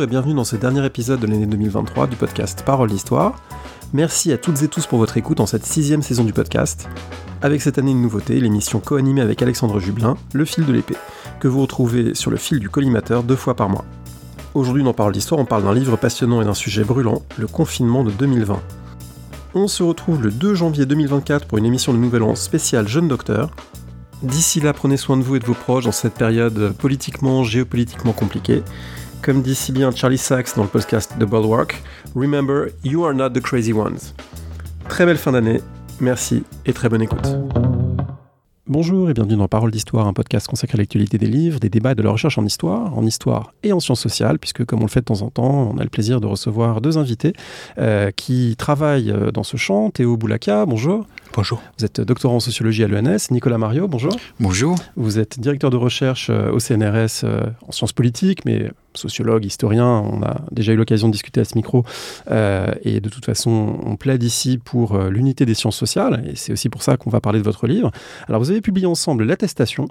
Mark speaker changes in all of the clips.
Speaker 1: Et bienvenue dans ce dernier épisode de l'année 2023 du podcast Parole d'Histoire. Merci à toutes et tous pour votre écoute en cette sixième saison du podcast. Avec cette année une nouveauté, l'émission co-animée avec Alexandre Jublin, Le fil de l'épée, que vous retrouvez sur le fil du collimateur deux fois par mois. Aujourd'hui dans Parole d'Histoire, on parle d'un livre passionnant et d'un sujet brûlant, le confinement de 2020. On se retrouve le 2 janvier 2024 pour une émission de Nouvel An spéciale Jeune Docteur. D'ici là, prenez soin de vous et de vos proches dans cette période politiquement, géopolitiquement compliquée. Comme dit si bien Charlie Sachs dans le podcast The Bulwark, Remember, you are not the crazy ones. Très belle fin d'année, merci et très bonne écoute. Bonjour et bienvenue dans Parole d'Histoire, un podcast consacré à l'actualité des livres, des débats et de la recherche en histoire, en histoire et en sciences sociales, puisque comme on le fait de temps en temps, on a le plaisir de recevoir deux invités euh, qui travaillent euh, dans ce champ. Théo Boulaka, bonjour.
Speaker 2: Bonjour.
Speaker 1: Vous êtes doctorant en sociologie à l'ENS. Nicolas Mario, bonjour.
Speaker 2: Bonjour.
Speaker 1: Vous êtes directeur de recherche euh, au CNRS en sciences politiques, mais sociologue, historien, on a déjà eu l'occasion de discuter à ce micro, euh, et de toute façon, on plaide ici pour euh, l'unité des sciences sociales, et c'est aussi pour ça qu'on va parler de votre livre. Alors, vous avez publié ensemble L'attestation,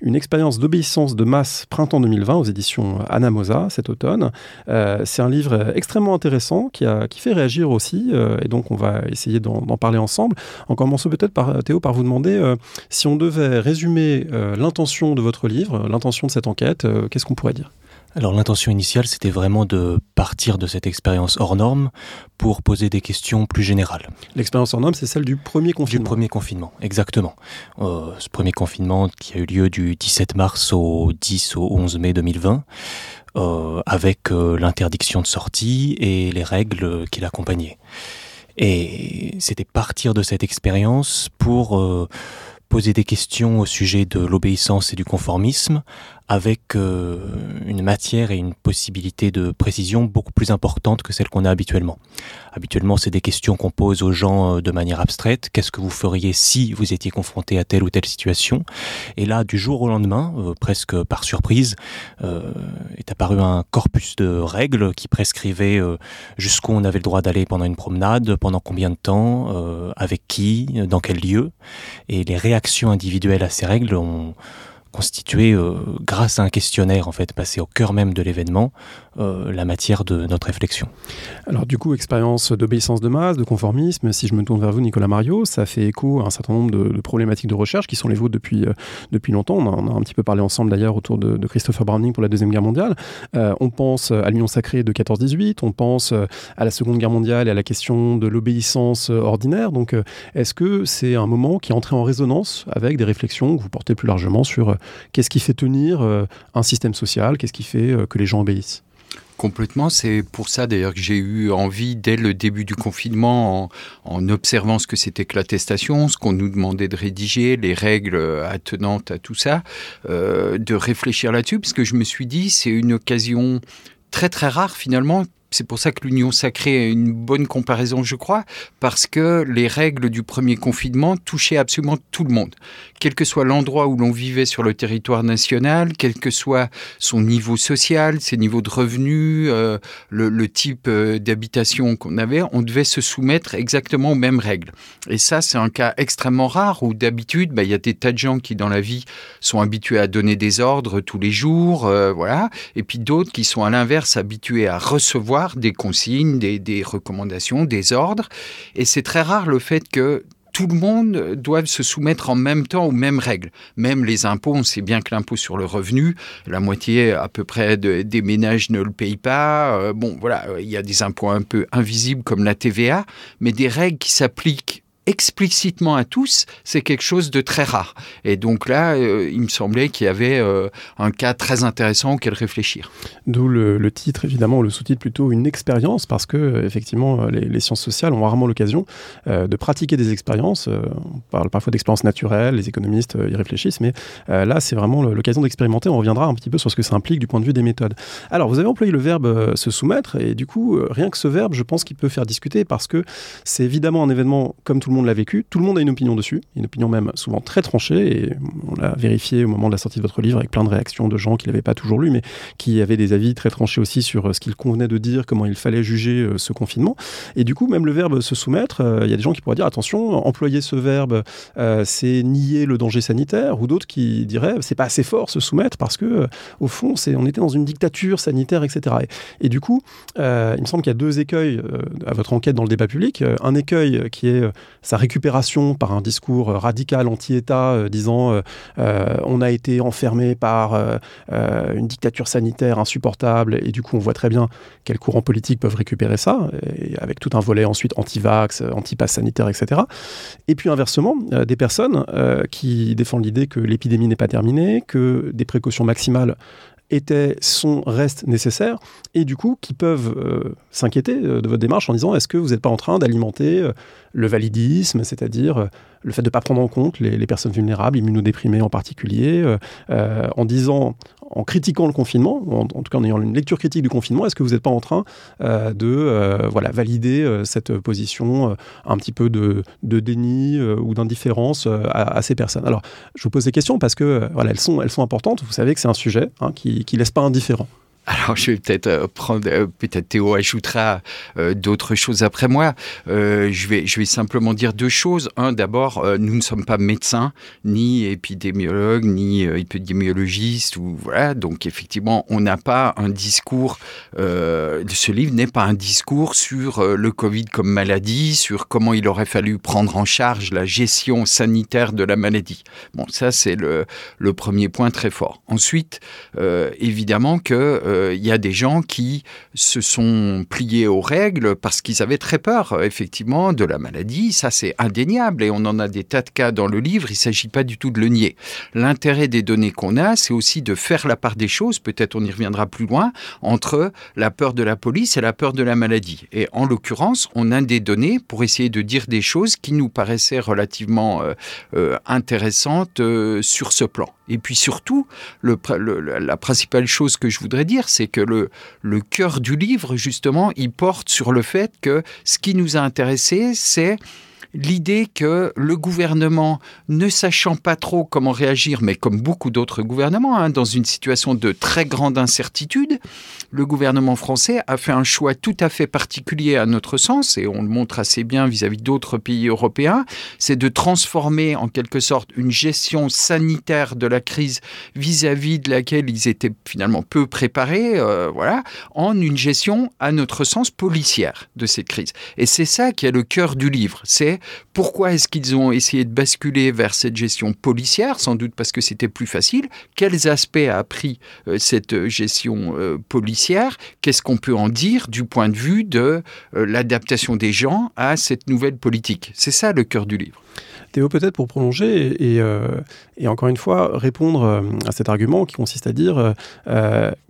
Speaker 1: une expérience d'obéissance de masse printemps 2020 aux éditions Anamosa cet automne. Euh, c'est un livre extrêmement intéressant qui, fait réagir aussi, et donc on va essayer d'en parler ensemble. En commençant peut-être par Théo par vous demander si on devait résumer l'intention de votre livre, l'intention de cette enquête, qu'est-ce qu'on pourrait dire?
Speaker 2: Alors l'intention initiale, c'était vraiment de partir de cette expérience hors norme pour poser des questions plus générales.
Speaker 1: L'expérience hors norme, c'est celle du premier confinement.
Speaker 2: Du premier confinement, exactement. Euh, ce premier confinement qui a eu lieu du 17 mars au 10 au 11 mai 2020, euh, avec euh, l'interdiction de sortie et les règles qui l'accompagnaient. Et c'était partir de cette expérience pour poser des questions au sujet de l'obéissance et du conformisme avec euh, une matière et une possibilité de précision beaucoup plus importante que celle qu'on a habituellement. Habituellement, c'est des questions qu'on pose aux gens euh, de manière abstraite. Qu'est-ce que vous feriez si vous étiez confronté à telle ou telle situation? Et là, du jour au lendemain, euh, presque par surprise, est apparu un corpus de règles qui prescrivait jusqu'où on avait le droit d'aller pendant une promenade, pendant combien de temps, avec qui, dans quel lieu. Et les réactions individuelles à ces règles ont constitué euh, grâce à un questionnaire en fait passé au cœur même de l'événement euh, la matière de notre réflexion.
Speaker 1: Alors du coup, expérience d'obéissance de masse, de conformisme, si je me tourne vers vous Nicolas Mario, ça fait écho à un certain nombre de, problématiques de recherche qui sont les vôtres depuis, euh, depuis longtemps. On, en a un petit peu parlé ensemble d'ailleurs autour de, Christopher Browning pour la Deuxième Guerre mondiale. on pense à l'Union sacrée de 14-18, on pense à la Seconde Guerre mondiale et à la question de l'obéissance ordinaire. Donc est-ce que c'est un moment qui est entré en résonance avec des réflexions que vous portez plus largement sur Qu'est-ce qui fait tenir euh, un système social? Qu'est-ce qui fait euh, que les gens obéissent?
Speaker 3: Complètement, c'est pour ça d'ailleurs que j'ai eu envie dès le début du confinement, en, observant ce que c'était que l'attestation, ce qu'on nous demandait de rédiger, les règles attenantes à tout ça, euh, de réfléchir là-dessus, parce que je me suis dit c'est une occasion très très rare finalement c'est pour ça que l'union sacrée est une bonne comparaison, je crois, parce que les règles du premier confinement touchaient absolument tout le monde. Quel que soit l'endroit où l'on vivait sur le territoire national, quel que soit son niveau social, ses niveaux de revenus, euh, le, type euh, d'habitation qu'on avait, on devait se soumettre exactement aux mêmes règles. Et ça, c'est un cas extrêmement rare où d'habitude, bah, il y a des tas de gens qui dans la vie sont habitués à donner des ordres tous les jours, euh, voilà, et puis d'autres qui sont à l'inverse habitués à recevoir des consignes, des, recommandations, des ordres. Et c'est très rare le fait que tout le monde doit se soumettre en même temps aux mêmes règles. Même les impôts, on sait bien que l'impôt sur le revenu, la moitié à peu près des ménages ne le payent pas. Euh, bon, voilà, il y a des impôts un peu invisibles comme la TVA, mais des règles qui s'appliquent explicitement à tous, c'est quelque chose de très rare. Et donc là, euh, il me semblait qu'il y avait euh, un cas très intéressant auquel réfléchir.
Speaker 1: D'où le, titre, évidemment, le sous-titre plutôt une expérience, parce que euh, effectivement, les, sciences sociales ont rarement l'occasion de pratiquer des expériences. on parle parfois d'expériences naturelles, les économistes y réfléchissent, mais là, c'est vraiment l'occasion d'expérimenter. On reviendra un petit peu sur ce que ça implique du point de vue des méthodes. Alors, vous avez employé le verbe se soumettre, et du coup, rien que ce verbe, je pense qu'il peut faire discuter, parce que c'est évidemment un événement, comme tout le monde monde l'a vécu, tout le monde a une opinion dessus, une opinion même souvent très tranchée, et on l'a vérifié au moment de la sortie de votre livre avec plein de réactions de gens qui l'avaient pas toujours lu, mais qui avaient des avis très tranchés aussi sur euh, ce qu'il convenait de dire, comment il fallait juger euh, ce confinement. Et du coup, même le verbe se soumettre, euh, il y a des gens qui pourraient dire attention, employer ce verbe, c'est nier le danger sanitaire, ou d'autres qui diraient c'est pas assez fort se soumettre parce que au fond, c'est on était dans une dictature sanitaire, etc. Et, du coup, il me semble qu'il y a deux écueils à votre enquête dans le débat public. un écueil qui est sa récupération par un discours radical anti-État, disant on a été enfermé par une dictature sanitaire insupportable, et du coup, on voit très bien quels courants politiques peuvent récupérer ça, avec tout un volet ensuite anti-vax, anti-pass sanitaire, etc. Et puis inversement, euh, des personnes euh, qui défendent l'idée que l'épidémie n'est pas terminée, que des précautions maximales étaient, sont, restent nécessaires, et du coup qui peuvent euh, s'inquiéter de votre démarche en disant est-ce que vous n'êtes pas en train d'alimenter le validisme, c'est-à-dire le fait de ne pas prendre en compte les, personnes vulnérables, immunodéprimées en particulier, en disant en critiquant le confinement, en, tout cas en ayant une lecture critique du confinement, est-ce que vous n'êtes pas en train euh, de euh, voilà, valider euh, cette position un petit peu de, déni ou d'indifférence à, ces personnes? Alors, je vous pose ces questions parce que voilà, elles, sont, elles sont importantes. Vous savez que c'est un sujet hein, qui ne laisse pas indifférent.
Speaker 3: Alors, je vais peut-être euh, prendre, euh, peut-être Théo ajoutera euh, d'autres choses après moi. je, vais, je vais simplement dire deux choses. Un, d'abord, nous ne sommes pas médecins, ni épidémiologues, ni épidémiologistes, ou voilà. Donc, effectivement, on n'a pas un discours. ce livre n'est pas un discours sur le Covid comme maladie, sur comment il aurait fallu prendre en charge la gestion sanitaire de la maladie. Bon, ça, c'est le, le premier point très fort. Ensuite, évidemment que euh, il y a des gens qui se sont pliés aux règles parce qu'ils avaient très peur, euh, effectivement, de la maladie. Ça, c'est indéniable et on en a des tas de cas dans le livre. Il ne s'agit pas du tout de le nier. L'intérêt des données qu'on a, c'est aussi de faire la part des choses, peut-être on y reviendra plus loin, entre la peur de la police et la peur de la maladie. Et en l'occurrence, on a des données pour essayer de dire des choses qui nous paraissaient relativement euh, intéressantes sur ce plan. Et puis surtout, la principale chose que je voudrais dire, c'est que le, le cœur du livre, justement, il porte sur le fait que ce qui nous a intéressés, c'est l'idée que le gouvernement, ne sachant pas trop comment réagir, mais comme beaucoup d'autres gouvernements, hein, dans une situation de très grande incertitude, le gouvernement français a fait un choix tout à fait particulier à notre sens, et on le montre assez bien vis-à-vis d'autres pays européens, c'est de transformer en quelque sorte une gestion sanitaire de la crise vis-à-vis de laquelle ils étaient finalement peu préparés, euh, voilà, en une gestion à notre sens policière de cette crise. Et c'est ça qui est le cœur du livre, c'est pourquoi est-ce qu'ils ont essayé de basculer vers cette gestion policière Sans doute parce que c'était plus facile? Quels aspects a pris euh, cette gestion euh, policière? Qu'est-ce qu'on peut en dire du point de vue de euh, l'adaptation des gens à cette nouvelle politique? C'est ça le cœur du livre.
Speaker 1: Théo, peut-être pour prolonger et, et, encore une fois répondre à cet argument qui consiste à dire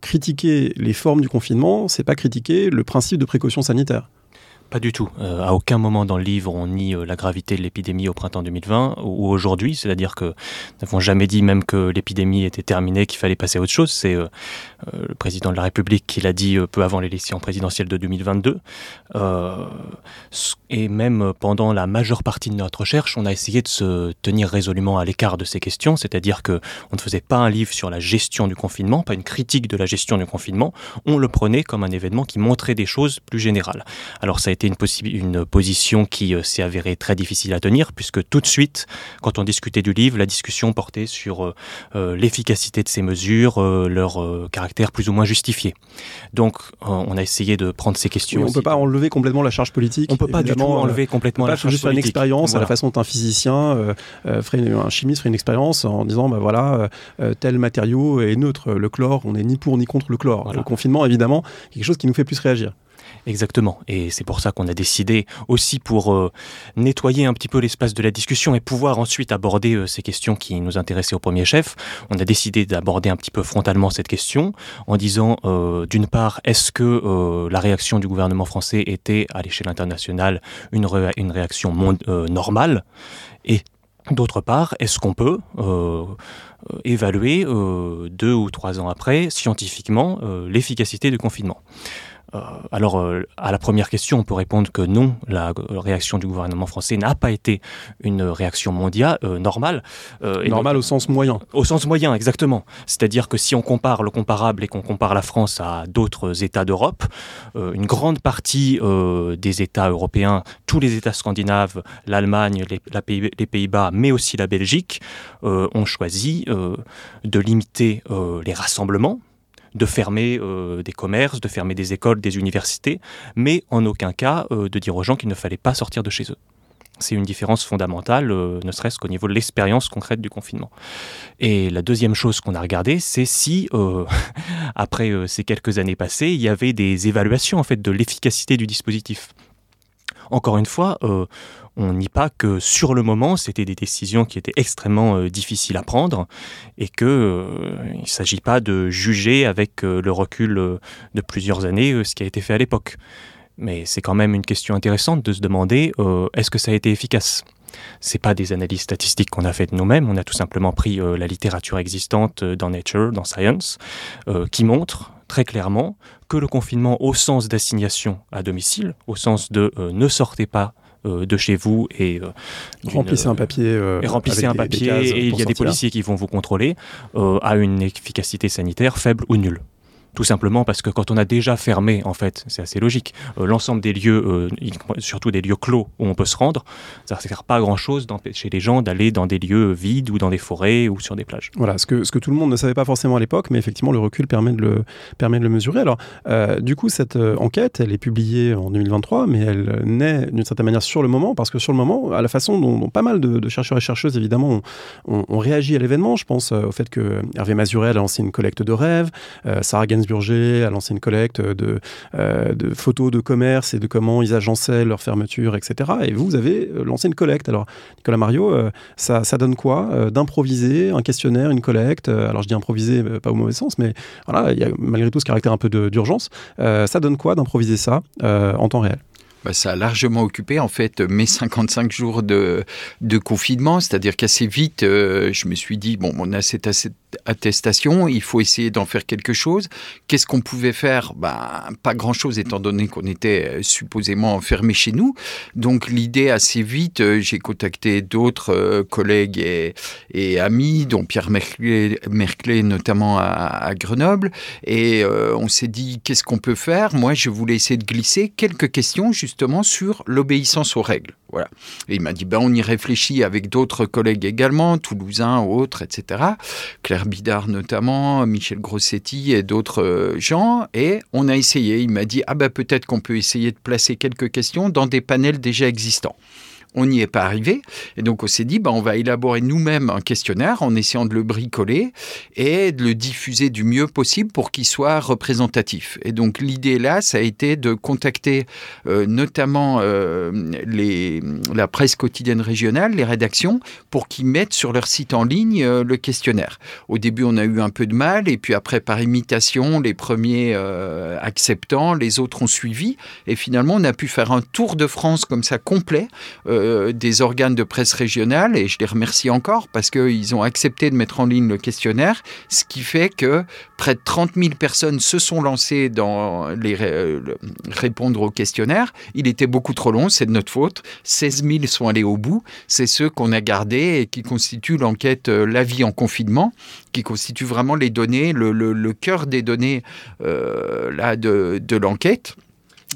Speaker 1: critiquer les formes du confinement, c'est pas critiquer le principe de précaution sanitaire.
Speaker 2: Pas du tout. Euh, à aucun moment dans le livre on nie euh, la gravité de l'épidémie au printemps 2020 ou aujourd'hui. C'est-à-dire que nous n'avons jamais dit même que l'épidémie était terminée, qu'il fallait passer à autre chose. C'est euh, le président de la République qui l'a dit peu avant l'élection présidentielle de 2022. et même pendant la majeure partie de notre recherche, on a essayé de se tenir résolument à l'écart de ces questions. C'est-à-dire que on ne faisait pas un livre sur la gestion du confinement, pas une critique de la gestion du confinement. On le prenait comme un événement qui montrait des choses plus générales. Alors ça une, une position qui euh, s'est avérée très difficile à tenir, puisque tout de suite, quand on discutait du livre, la discussion portait sur euh, euh, l'efficacité de ces mesures, leur caractère plus ou moins justifié. Donc, on a essayé de prendre ces questions.
Speaker 1: on ne peut pas enlever complètement la charge politique.
Speaker 2: On ne peut pas du tout enlever complètement la charge politique.
Speaker 1: juste une expérience, à la façon dont un physicien, ferait un chimiste ferait une expérience en disant, bah voilà, tel matériau est neutre. Le chlore, on n'est ni pour ni contre le chlore. Le confinement, évidemment, quelque chose qui nous fait plus réagir.
Speaker 2: Exactement. Et c'est pour ça qu'on a décidé aussi pour euh, nettoyer un petit peu l'espace de la discussion et pouvoir ensuite aborder euh, ces questions qui nous intéressaient au premier chef. On a décidé d'aborder un petit peu frontalement cette question en disant euh, d'une part, est-ce que la réaction du gouvernement français était à l'échelle internationale une, réaction normale? Et D'autre part, est-ce qu'on peut évaluer deux ou trois ans après scientifiquement l'efficacité du confinement? Alors, euh, à la première question, on peut répondre que non, la réaction du gouvernement français n'a pas été une réaction mondiale euh, normale.
Speaker 1: normale au sens moyen.
Speaker 2: Au sens moyen, exactement. C'est-à-dire que si on compare le comparable et qu'on compare la France à d'autres États d'Europe, une grande partie des États européens, tous les États scandinaves, l'Allemagne, les, les Pays-Bas, mais aussi la Belgique, ont choisi de limiter les rassemblements de fermer euh, des commerces, de fermer des écoles, des universités, mais en aucun cas euh, de dire aux gens qu'il ne fallait pas sortir de chez eux. C'est une différence fondamentale, euh, ne serait-ce qu'au niveau de l'expérience concrète du confinement. Et la deuxième chose qu'on a regardé, c'est si, après ces quelques années passées, il y avait des évaluations en fait de l'efficacité du dispositif. Encore une fois, on nie pas que sur le moment, c'était des décisions qui étaient extrêmement euh, difficiles à prendre et qu'il euh, ne s'agit pas de juger avec euh, le recul de plusieurs années ce qui a été fait à l'époque. Mais c'est quand même une question intéressante de se demander est-ce que ça a été efficace? C'est pas des analyses statistiques qu'on a faites nous-mêmes, on a tout simplement pris la littérature existante dans Nature, dans Science, qui montre très clairement que le confinement au sens d'assignation à domicile, au sens de ne sortez pas euh, de chez vous et
Speaker 1: euh, remplissez un papier
Speaker 2: euh, et remplissez un papier et il y a des policiers qui vont vous contrôler a une efficacité sanitaire faible ou nulle tout simplement parce que quand on a déjà fermé, en fait, c'est assez logique, euh, l'ensemble des lieux, euh, surtout des lieux clos où on peut se rendre, ça ne sert pas à grand-chose d'empêcher les gens d'aller dans des lieux vides ou dans des forêts ou sur des plages.
Speaker 1: Voilà, ce que, ce que tout le monde ne savait pas forcément à l'époque, mais effectivement, le recul permet de le, permet de le mesurer. Alors, euh, du coup, cette enquête, elle est publiée en 2023, mais elle naît d'une certaine manière sur le moment, parce que sur le moment, à la façon dont, pas mal de, chercheurs et chercheuses, évidemment, ont, réagi à l'événement, je pense au fait que Hervé Mazurel a lancé une collecte de rêves, Sarah Gainsburger a lancé une collecte de, euh, de photos de commerce et de comment ils agençaient leur fermeture, etc. Et vous, vous avez euh, lancé une collecte. Alors, Nicolas Mario, euh, ça, ça, donne quoi D'improviser un questionnaire, une collecte Alors, je dis improviser, pas au mauvais sens, mais voilà, il y a malgré tout ce caractère un peu d'urgence. ça donne quoi d'improviser ça en temps réel?
Speaker 3: Bah, ça a largement occupé en fait mes 55 jours de, de confinement, c'est-à-dire qu'assez vite, je me suis dit, bon, on a cette, attestation, il faut essayer d'en faire quelque chose. Qu'est-ce qu'on pouvait faire? Ben, Pas grand-chose étant donné qu'on était euh, supposément enfermé chez nous. Donc l'idée assez vite, euh, j'ai contacté d'autres euh, collègues et, amis, dont Pierre Merclé, notamment à, Grenoble, et on s'est dit qu'est-ce qu'on peut faire? Moi, je voulais essayer de glisser quelques questions justement sur l'obéissance aux règles. Voilà. Et il m'a dit, ben, on y réfléchit avec d'autres collègues également, toulousains, autres, etc. Claire Bidard notamment, Michel Grossetti et d'autres euh, gens. Et on a essayé. Il m'a dit, ah ben, peut-être qu'on peut essayer de placer quelques questions dans des panels déjà existants on n'y est pas arrivé. Et donc on s'est dit, bah, on va élaborer nous-mêmes un questionnaire en essayant de le bricoler et de le diffuser du mieux possible pour qu'il soit représentatif. Et donc l'idée là, ça a été de contacter euh, notamment euh, la presse quotidienne régionale, les rédactions, pour qu'ils mettent sur leur site en ligne euh, le questionnaire. Au début, on a eu un peu de mal, et puis après, par imitation, les premiers acceptant, les autres ont suivi. Et finalement, on a pu faire un tour de France comme ça complet. Euh, des organes de presse régionale, et je les remercie encore parce qu'ils ont accepté de mettre en ligne le questionnaire, ce qui fait que près de 30 000 personnes se sont lancées dans les répondre au questionnaire. Il était beaucoup trop long, c'est de notre faute. 16 000 sont allés au bout. C'est ceux qu'on a gardés et qui constituent l'enquête euh, La vie en confinement, qui constitue vraiment les données, le, cœur des données euh, là, de, de l'enquête.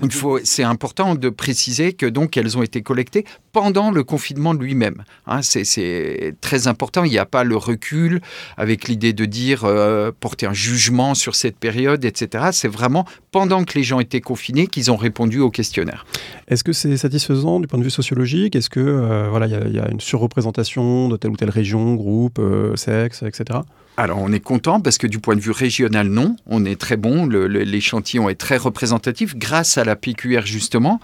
Speaker 3: Il faut, c'est important de préciser que donc elles ont été collectées pendant le confinement lui-même. Hein, c'est très important. Il n'y a pas le recul avec l'idée de dire euh, porter un jugement sur cette période, etc. C'est vraiment pendant que les gens étaient confinés qu'ils ont répondu au questionnaire.
Speaker 1: Est-ce que c'est satisfaisant du point de vue sociologique? Est-ce que euh, voilà, il y, a une surreprésentation de telle ou telle région, groupe, euh, sexe, etc.
Speaker 3: Alors on est content parce que du point de vue régional, non, on est très bon, l'échantillon est très représentatif grâce à la PQR justement.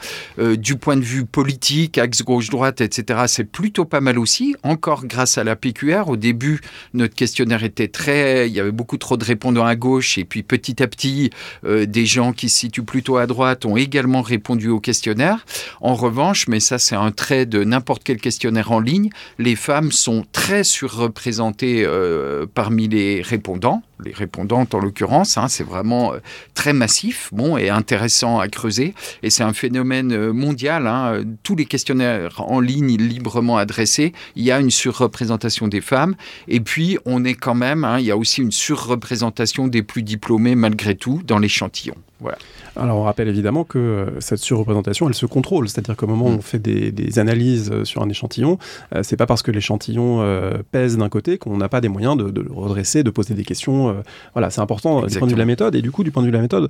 Speaker 3: Du point de vue politique, axe gauche-droite, etc., c'est plutôt pas mal aussi, encore grâce à la PQR. Au début, notre questionnaire était très... Il y avait beaucoup trop de répondants à gauche et puis petit à petit, euh, des gens qui se situent plutôt à droite ont également répondu au questionnaire. En revanche, mais ça c'est un trait de n'importe quel questionnaire en ligne, les femmes sont très surreprésentées euh, parmi les répondants les répondantes en l'occurrence. Hein, c'est vraiment très massif, bon et intéressant à creuser. Et c'est un phénomène mondial. Hein, tous les questionnaires en ligne librement adressés, il y a une surreprésentation des femmes. Et puis on est quand même, hein, il y a aussi une surreprésentation des plus diplômés malgré tout dans l'échantillon. Voilà.
Speaker 1: Alors on rappelle évidemment que euh, cette surreprésentation, elle se contrôle, c'est-à-dire qu'au moment où mm. on fait des, analyses euh, sur un échantillon, euh, c'est pas parce que l'échantillon pèse d'un côté qu'on n'a pas des moyens de, le redresser, de poser des questions. Voilà, c'est important du point de vue de la méthode. Et du coup, du point de vue de la méthode,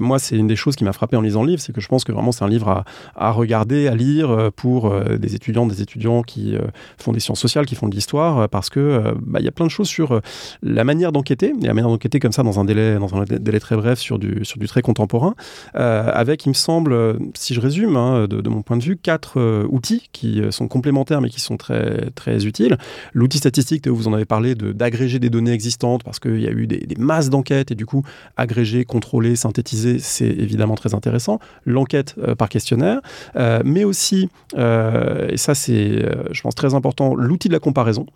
Speaker 1: moi, c'est une des choses qui m'a frappé en lisant le livre, c'est que je pense que vraiment c'est un livre à, regarder, à lire pour des étudiants, des étudiants qui font des sciences sociales, qui font de l'histoire, parce que bah, il y a plein de choses sur la manière d'enquêter, et la manière d'enquêter comme ça dans un délai, dans un délai très bref sur du, sur du très contemporain. Euh, avec, il me semble, si je résume, hein, de, mon point de vue, quatre euh, outils qui euh, sont complémentaires mais qui sont très, très utiles. L'outil statistique, vous en avez parlé, d'agréger des données existantes parce qu'il y a eu des, masses d'enquêtes et du coup, agréger, contrôler, synthétiser, c'est évidemment très intéressant. L'enquête par questionnaire, mais aussi, et ça c'est, je pense, très important, l'outil de la comparaison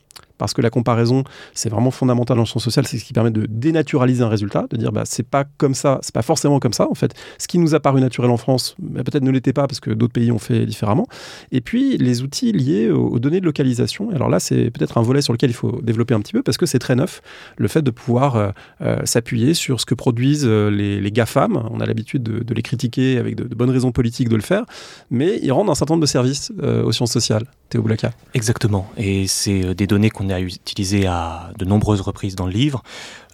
Speaker 1: parce que la comparaison, c'est vraiment fondamental dans le sens social, c'est ce qui permet de dénaturaliser un résultat, de dire bah c'est pas comme ça, c'est pas forcément comme ça en fait. Ce qui nous a paru naturel en France, bah, peut-être ne l'était pas parce que d'autres pays ont fait différemment. Et puis les outils liés aux, données de localisation. Alors là, c'est peut-être un volet sur lequel il faut développer un petit peu parce que c'est très neuf, le fait de pouvoir euh, euh, s'appuyer sur ce que produisent euh, les, GAFAM. On a l'habitude de, les critiquer avec de, bonnes raisons politiques de le faire, mais ils rendent un certain nombre de services aux sciences sociales. Théo Blaka.
Speaker 2: Exactement. Et c'est des données qu'on a utilisé à de nombreuses reprises dans le livre.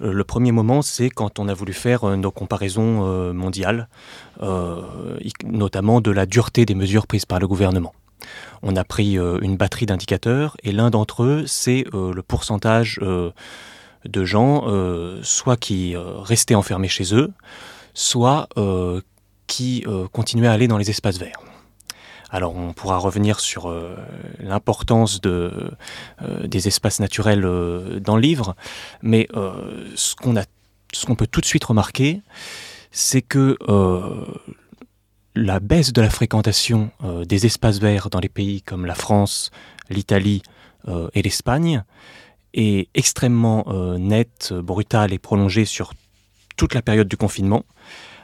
Speaker 2: Euh, le premier moment, c'est quand on a voulu faire euh, nos comparaisons euh, mondiales, notamment de la dureté des mesures prises par le gouvernement. On a pris une batterie d'indicateurs et l'un d'entre eux, c'est le pourcentage de gens, soit qui restaient enfermés chez eux, soit qui continuaient à aller dans les espaces verts. Alors on pourra revenir sur euh, l'importance euh, des espaces naturels euh, dans le livre, mais ce qu'on peut tout de suite remarquer, c'est que la baisse de la fréquentation des espaces verts dans les pays comme la France, l'Italie et l'Espagne est extrêmement nette, brutale et prolongée sur toute la période du confinement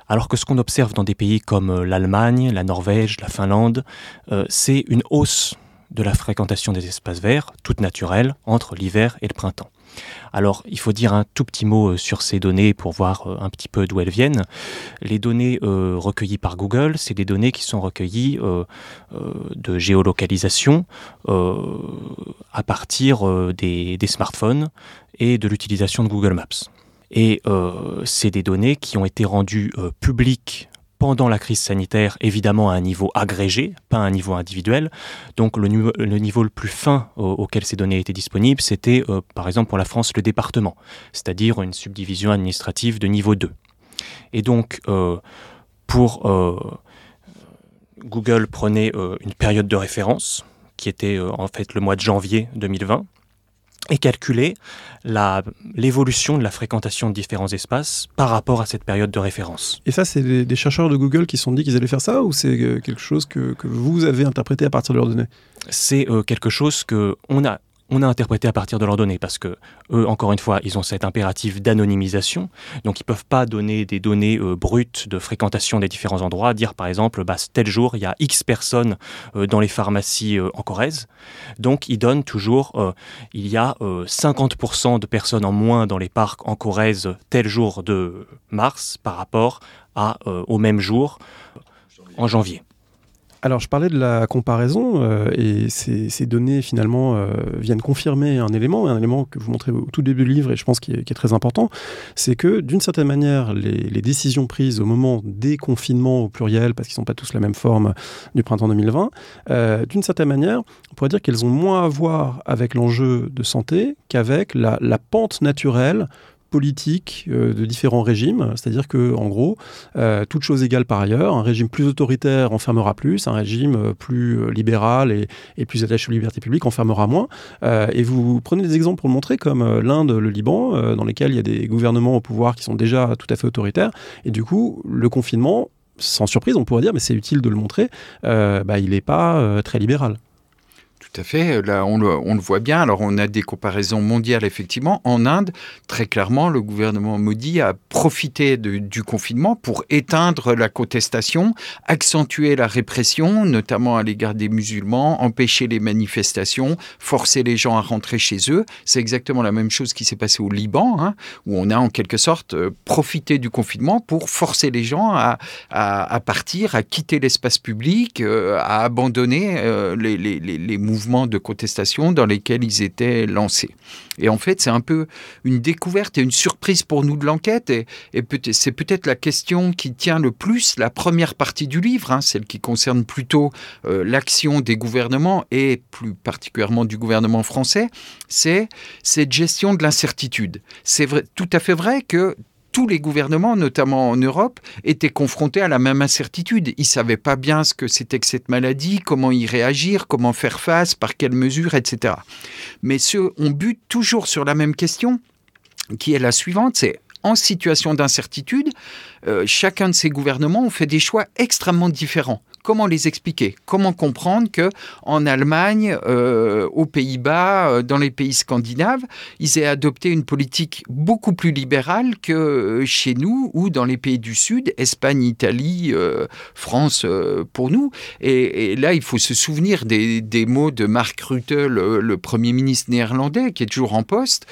Speaker 2: alors que ce qu'on observe dans des pays comme euh, l'Allemagne, la Norvège, la Finlande, euh, c'est une hausse de la fréquentation des espaces verts, toute naturelle, entre l'hiver et le printemps. Alors, il faut dire un tout petit mot euh, sur ces données pour voir un petit peu d'où elles viennent. Les données recueillies par Google, c'est des données qui sont recueillies de géolocalisation à partir des, smartphones et de l'utilisation de Google Maps. Et euh, c'est des données qui ont été rendues euh, publiques pendant la crise sanitaire, évidemment à un niveau agrégé, pas à un niveau individuel. Donc le, niveau le plus fin auquel ces données étaient disponibles, c'était euh, par exemple pour la France le département, c'est-à-dire une subdivision administrative de niveau 2. Et donc pour Google prenait une période de référence qui était en fait le mois de janvier 2020 et calculer l'évolution de la fréquentation de différents espaces par rapport à cette période de référence.
Speaker 1: Et ça, c'est des, chercheurs de Google qui se sont dit qu'ils allaient faire ça ou c'est euh, quelque chose que, vous avez interprété à partir de leurs données?
Speaker 2: C'est euh, quelque chose que on a on a interprété à partir de leurs données parce que eux, encore une fois, ils ont cet impératif d'anonymisation, donc ils peuvent pas donner des données euh, brutes de fréquentation des différents endroits, dire par exemple, bah, tel jour il y a X personnes euh, dans les pharmacies euh, en Corrèze, donc ils donnent toujours, il y a 50% de personnes en moins dans les parcs en Corrèze tel jour de mars par rapport à, au même jour en janvier.
Speaker 1: Alors, je parlais de la comparaison euh, et ces, données finalement euh, viennent confirmer un élément, un élément que vous montrez au tout début du livre et je pense qui est, très important, c'est que d'une certaine manière, les, décisions prises au moment des confinements au pluriel, parce qu'ils ne sont pas tous la même forme du printemps 2020, euh, d'une certaine manière, on pourrait dire qu'elles ont moins à voir avec l'enjeu de santé qu'avec la, la pente naturelle politique euh, de différents régimes, c'est-à-dire que en gros, euh, toute chose égale par ailleurs, un régime plus autoritaire enfermera plus, un régime euh, plus libéral et, plus attaché aux libertés publiques enfermera moins. et vous prenez des exemples pour le montrer, comme l'Inde, le Liban, dans lesquels il y a des gouvernements au pouvoir qui sont déjà tout à fait autoritaires, et du coup, le confinement, sans surprise, on pourrait dire, mais c'est utile de le montrer, bah, il n'est pas très libéral.
Speaker 3: Tout à fait. Là, on le, voit bien. Alors, on a des comparaisons mondiales, effectivement. En Inde, très clairement, le gouvernement Modi a profité du confinement pour éteindre la contestation, accentuer la répression, notamment à l'égard des musulmans, empêcher les manifestations, forcer les gens à rentrer chez eux. C'est exactement la même chose qui s'est passé au Liban, hein, où on a en quelque sorte euh, profité du confinement pour forcer les gens à, partir, à quitter l'espace public, euh, à abandonner euh, les mouvements de contestation dans lesquels ils étaient lancés. Et en fait, c'est un peu une découverte et une surprise pour nous de l'enquête. Et, c'est peut-être la question qui tient le plus la première partie du livre, hein, celle qui concerne plutôt euh, l'action des gouvernements et plus particulièrement du gouvernement français, c'est cette gestion de l'incertitude. C'est tout à fait vrai que tous les gouvernements, notamment en Europe, étaient confrontés à la même incertitude. Ils ne savaient pas bien ce que c'était que cette maladie, comment y réagir, comment faire face, par quelles mesures, etc. Mais on bute toujours sur la même question, qui est la suivante, c'est en situation d'incertitude, euh, chacun de ces gouvernements ont fait des choix extrêmement différents comment les expliquer? Comment comprendre que en Allemagne, euh, aux Pays-Bas, euh, dans les pays scandinaves, ils aient adopté une politique beaucoup plus libérale que chez nous ou dans les pays du Sud, Espagne, Italie, France pour nous? Et, là, il faut se souvenir des, mots de Mark Rutte, le, Premier ministre néerlandais, qui est toujours en poste,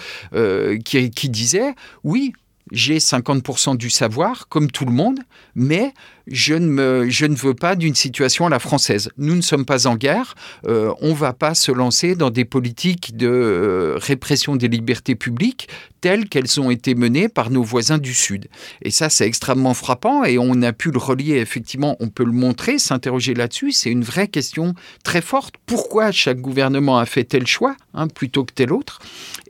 Speaker 3: qui, qui disait, oui, j'ai 50% du savoir, comme tout le monde, mais je ne, veux pas d'une situation à la française. Nous ne sommes pas en guerre, euh, on ne va pas se lancer dans des politiques de euh, répression des libertés publiques telles qu'elles ont été menées par nos voisins du Sud. Et ça, c'est extrêmement frappant et on a pu le relier, effectivement, on peut le montrer, s'interroger là-dessus. C'est une vraie question très forte. Pourquoi chaque gouvernement a fait tel choix hein, plutôt que tel autre?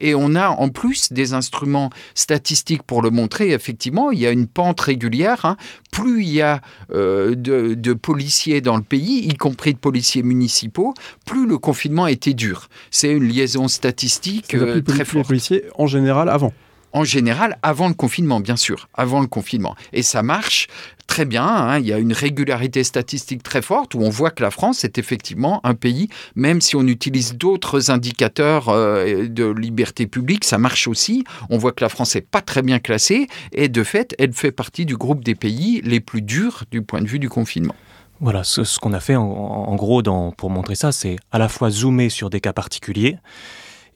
Speaker 3: Et on a en plus des instruments statistiques pour le montrer. Effectivement, il y a une pente régulière. Hein. Plus il y a euh, de, policiers dans le pays, y compris de policiers municipaux, plus le confinement était dur. C'est une liaison statistique euh, très forte.
Speaker 1: policiers en général avant
Speaker 3: en général avant le confinement, bien sûr, avant le confinement. Et ça marche très bien. Hein. Il y a une régularité statistique très forte où on voit que la France est effectivement un pays, même si on utilise d'autres indicateurs euh, de liberté publique, ça marche aussi. On voit que la France n'est pas très bien classée et de fait, elle fait partie du groupe des pays les plus durs du point de vue du confinement.
Speaker 2: Voilà, ce, qu'on a fait en, gros pour montrer ça, c'est à la fois zoomer sur des cas particuliers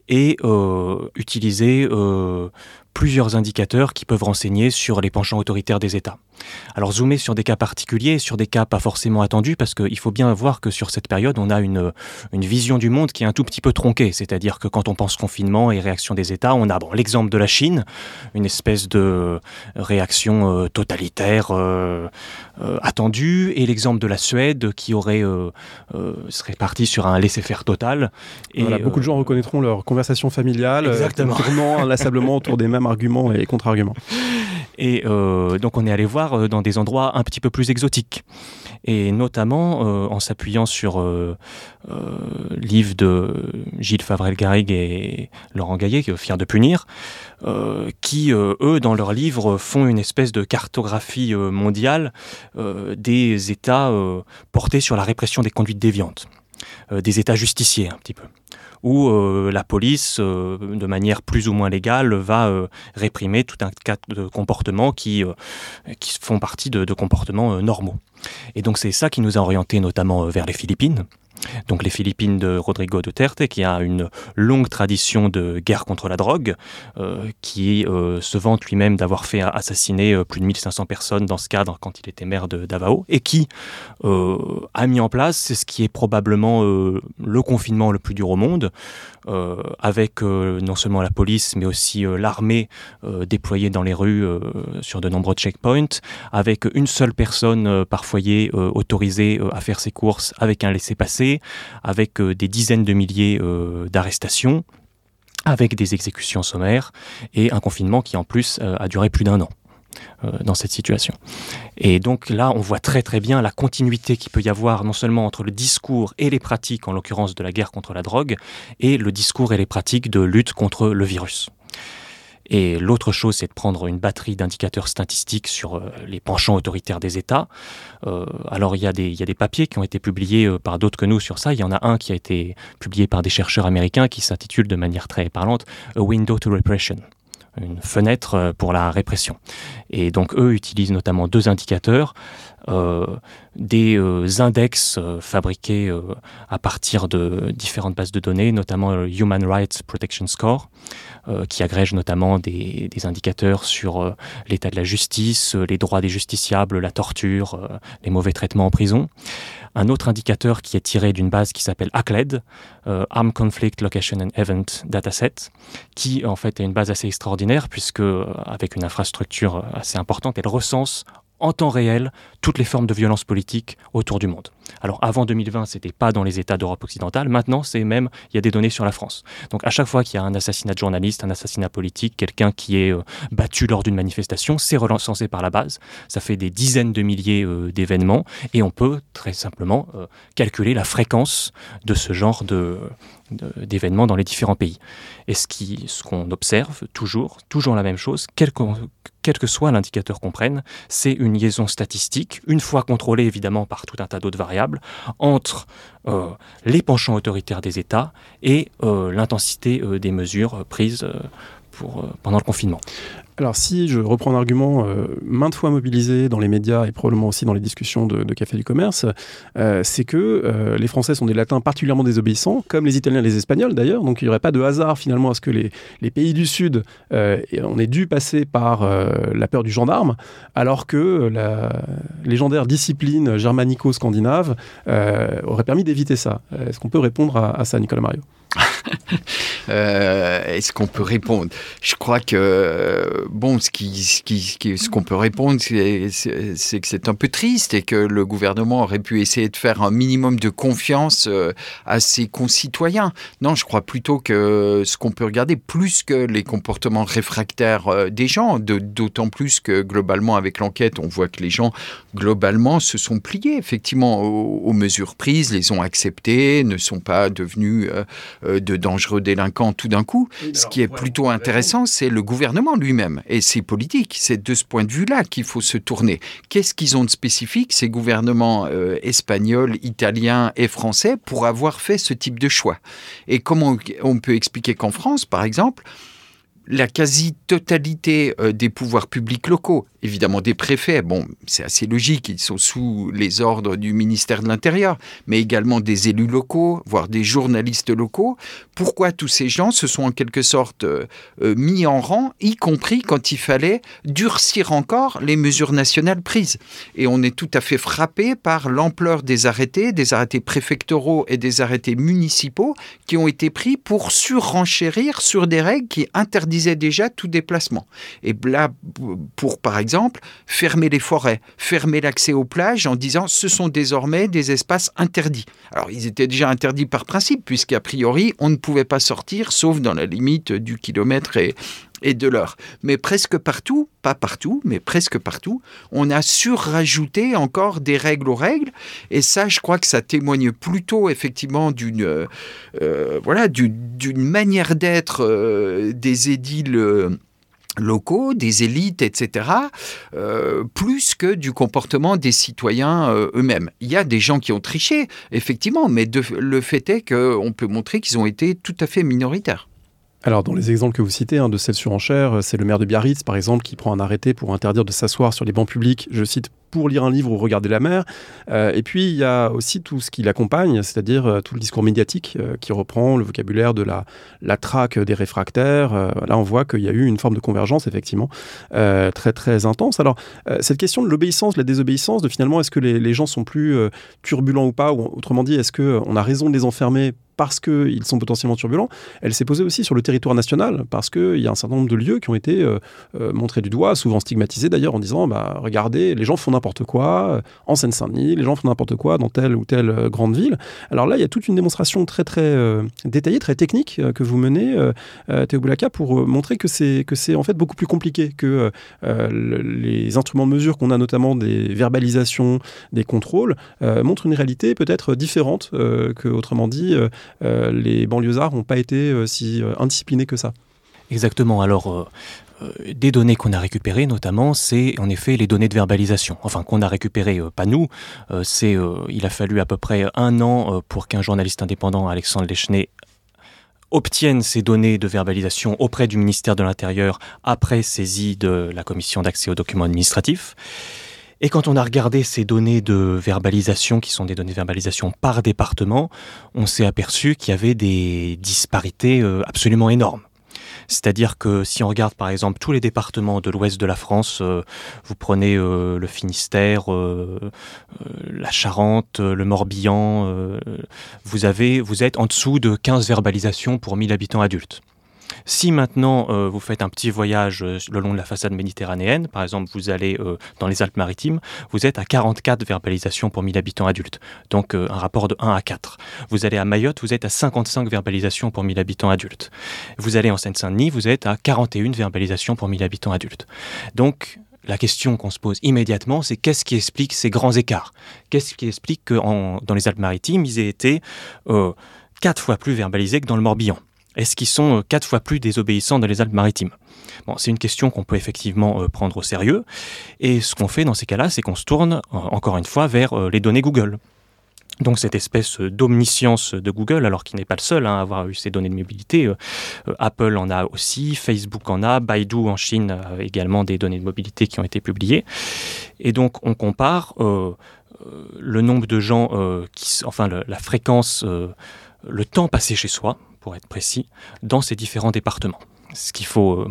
Speaker 2: et euh, utiliser euh, plusieurs indicateurs qui peuvent renseigner sur les penchants autoritaires des États. Alors zoomer sur des cas particuliers, sur des cas pas forcément attendus, parce qu'il faut bien voir que sur cette période, on a une, une vision du monde qui est un tout petit peu tronquée. C'est-à-dire que quand on pense confinement et réaction des États, on a bon, l'exemple de la Chine, une espèce de réaction euh, totalitaire euh, euh, attendue, et l'exemple de la Suède qui aurait serait parti sur un laisser-faire total.
Speaker 1: Et, voilà, beaucoup de gens reconnaîtront leur conversation familiale, tournant inlassablement autour des mêmes arguments et contre-arguments.
Speaker 2: Et euh, donc on est allé voir euh, dans des endroits un petit peu plus exotiques. Et notamment euh, en s'appuyant sur euh, livre de Gilles Favrel-Garrigue et Laurent Gaillet, Fier de punir, qui, eux, dans leur livre, font une espèce de cartographie mondiale des États portés sur la répression des conduites déviantes. des États justiciers un petit peu où euh, la police, euh, de manière plus ou moins légale, va euh, réprimer tout un tas de comportements qui, qui font partie de, de comportements normaux. Et donc c'est ça qui nous a orientés notamment vers les Philippines donc les Philippines de Rodrigo Duterte, qui a une longue tradition de guerre contre la drogue, euh, qui euh, se vante lui-même d'avoir fait assassiner euh, plus de 1500 personnes dans ce cadre quand il était maire de Davao, et qui a mis en place ce qui est probablement le confinement le plus dur au monde, avec non seulement la police, mais aussi l'armée déployée dans les rues sur de nombreux checkpoints, avec une seule personne par foyer autorisée à faire ses courses avec un laissez-passer avec euh, des dizaines de milliers euh, d'arrestations, avec des exécutions sommaires et un confinement qui en plus euh, a duré plus d'un an dans cette situation. Et donc là, on voit très très bien la continuité qu'il peut y avoir non seulement entre le discours et les pratiques, en l'occurrence de la guerre contre la drogue, et le discours et les pratiques de lutte contre le virus. Et l'autre chose, c'est de prendre une batterie d'indicateurs statistiques sur les penchants autoritaires des États. alors, il y, a des, il y, a des, papiers qui ont été publiés par d'autres que nous sur ça. Il y en a un qui a été publié par des chercheurs américains qui s'intitule de manière très parlante A Window to Repression une fenêtre pour la répression. Et donc eux utilisent notamment deux indicateurs. Euh, des euh, index euh, fabriqués à partir de différentes bases de données, notamment le Human Rights Protection Score, qui agrège notamment des, indicateurs sur l'état de la justice, les droits des justiciables, la torture, les mauvais traitements en prison. Un autre indicateur qui est tiré d'une base qui s'appelle ACLED, Armed Conflict Location and Event Dataset, qui en fait est une base assez extraordinaire puisque avec une infrastructure assez importante, elle recense en temps réel toutes les formes de violence politique autour du monde. Alors avant 2020, c'était pas dans les États d'Europe occidentale. Maintenant, c'est même il y a des données sur la France. Donc à chaque fois qu'il y a un assassinat de journaliste, un assassinat politique, quelqu'un qui est euh, battu lors d'une manifestation, c'est recensé par la base. Ça fait des dizaines de milliers euh, d'événements et on peut très simplement euh, calculer la fréquence de ce genre de d'événements dans les différents pays. Et ce qu'on ce qu'on observe toujours, toujours la même chose, quel que, soit l'indicateur qu'on prenne, c'est une liaison statistique, une fois contrôlée évidemment par tout un tas d'autres variables, entre euh, les penchants autoritaires des États et euh, l'intensité euh, des mesures prises pendant le confinement.
Speaker 1: Alors si je reprends un argument euh, maintes fois mobilisé dans les médias et probablement aussi dans les discussions de, Café du Commerce, euh, c'est que euh, les Français sont des Latins particulièrement désobéissants, comme les Italiens et les Espagnols d'ailleurs, donc il n'y aurait pas de hasard finalement à ce que les, pays du Sud, on ait dû passer par la peur du gendarme, alors que la légendaire discipline germanico-scandinave aurait permis d'éviter ça. Est-ce qu'on peut répondre à, à ça, Nicolas Mario?
Speaker 3: euh, est-ce qu'on peut répondre? Je crois que, bon, ce qu'on peut répondre, c'est que c'est un peu triste et que le gouvernement aurait pu essayer de faire un minimum de confiance euh, à ses concitoyens. Non, je crois plutôt que ce qu'on peut regarder, plus que les comportements réfractaires euh, des gens, d'autant plus que globalement, avec l'enquête, on voit que les gens, globalement, se sont pliés effectivement aux, mesures prises, les ont acceptées, ne sont pas devenus de dangereux délinquants tout d'un coup. Ce qui est plutôt intéressant, c'est le gouvernement lui-même et ses politiques. C'est de ce point de vue-là qu'il faut se tourner. Qu'est-ce qu'ils ont de spécifique, ces gouvernements euh, espagnols, italiens et français, pour avoir fait ce type de choix? Et comment on peut expliquer qu'en France, par exemple, la quasi-totalité euh, des pouvoirs publics locaux évidemment des préfets. Bon, c'est assez logique, ils sont sous les ordres du ministère de l'Intérieur, mais également des élus locaux, voire des journalistes locaux. Pourquoi tous ces gens se sont en quelque sorte euh, euh, mis en rang, y compris quand il fallait durcir encore les mesures nationales prises? Et on est tout à fait frappé par l'ampleur des arrêtés, des arrêtés préfectoraux et des arrêtés municipaux qui ont été pris pour surenchérir sur des règles qui interdisaient déjà tout déplacement. Et là, pour par exemple, fermer les forêts, fermer l'accès aux plages en disant ce sont désormais des espaces interdits. Alors ils étaient déjà interdits par principe, puisqu'a priori on ne pouvait pas sortir sauf dans la limite du kilomètre et, et de l'heure. Mais presque partout, pas partout, mais presque partout, on a surrajouté encore des règles aux règles. Et ça, je crois que ça témoigne plutôt effectivement d'une euh, euh, voilà d'une manière d'être euh, des édiles locaux, des élites, etc., plus que du comportement des citoyens eux-mêmes. Il y a des gens qui ont triché, effectivement, mais le fait est qu'on peut montrer qu'ils ont été tout à fait minoritaires.
Speaker 1: Alors, dans les exemples que vous citez hein, de cette surenchère, c'est le maire de Biarritz, par exemple, qui prend un arrêté pour interdire de s'asseoir sur les bancs publics, je cite, pour lire un livre ou regarder la mer. Euh, et puis, il y a aussi tout ce qui l'accompagne, c'est-à-dire euh, tout le discours médiatique euh, qui reprend le vocabulaire de la, la traque des réfractaires. là, on voit qu'il y a eu une forme de convergence, effectivement, très, très intense. Alors, cette question de l'obéissance, de la désobéissance, de finalement, est-ce que les, les, gens sont plus turbulents ou pas, ou autrement dit, est-ce qu'on a raison de les enfermer parce qu'ils sont potentiellement turbulents, elle s'est posée aussi sur le territoire national, parce qu'il y a un certain nombre de lieux qui ont été montrés du doigt, souvent stigmatisés d'ailleurs, en disant, bah, regardez, les gens font n'importe quoi euh, en Seine-Saint-Denis, les gens font n'importe quoi dans telle ou telle euh, grande ville. Alors là, il y a toute une démonstration très très euh, détaillée, très technique que vous menez, Théo Boulaka, pour montrer que c'est que c'est en fait beaucoup plus compliqué que les instruments de mesure qu'on a, notamment des verbalisations, des contrôles, montrent une réalité peut-être différente que, autrement dit, les banlieusards n'ont pas été si indisciplinés que ça.
Speaker 2: Exactement. Alors, des données qu'on a récupérées, notamment, c'est en effet les données de verbalisation. Enfin, qu'on a récupérées, pas nous. c'est, il a fallu à peu près un an pour qu'un journaliste indépendant, Alexandre Lechner, obtiennent ces données de verbalisation auprès du ministère de l'Intérieur après saisie de la commission d'accès aux documents administratifs. Et quand on a regardé ces données de verbalisation, qui sont des données de verbalisation par département, on s'est aperçu qu'il y avait des disparités euh, absolument énormes. C'est-à-dire que si on regarde par exemple tous les départements de l'ouest de la France, euh, vous prenez euh, le Finistère, la Charente, le Morbihan, vous, vous êtes en dessous de 15 verbalisations pour 1000 habitants adultes. Si maintenant euh, vous faites un petit voyage euh, le long de la façade méditerranéenne, par exemple vous allez euh, dans les Alpes-Maritimes, vous êtes à 44 verbalisations pour 1000 habitants adultes, donc un rapport de 1 à 4. Vous allez à Mayotte, vous êtes à 55 verbalisations pour 1000 habitants adultes. Vous allez en Seine-Saint-Denis, vous êtes à 41 verbalisations pour 1000 habitants adultes. Donc la question qu'on se pose immédiatement, c'est qu'est-ce qui explique ces grands écarts? Qu'est-ce qui explique que dans les Alpes-Maritimes, ils aient été quatre fois plus verbalisés que dans le Morbihan? Est-ce qu'ils sont euh, quatre fois plus désobéissants dans les Alpes-Maritimes? Bon, c'est une question qu'on peut effectivement euh, prendre au sérieux. Et ce qu'on fait dans ces cas-là, c'est qu'on se tourne, euh, encore une fois, vers les données Google. Donc cette espèce d'omniscience de Google, alors qu'il n'est pas le seul hein, à avoir eu ces données de mobilité, Apple en a aussi, Facebook en a, Baidu en Chine a également des données de mobilité qui ont été publiées. Et donc on compare le nombre de gens, qui, enfin la fréquence, le temps passé chez soi, pour être précis, dans ces différents départements. Ce qu'il faut euh,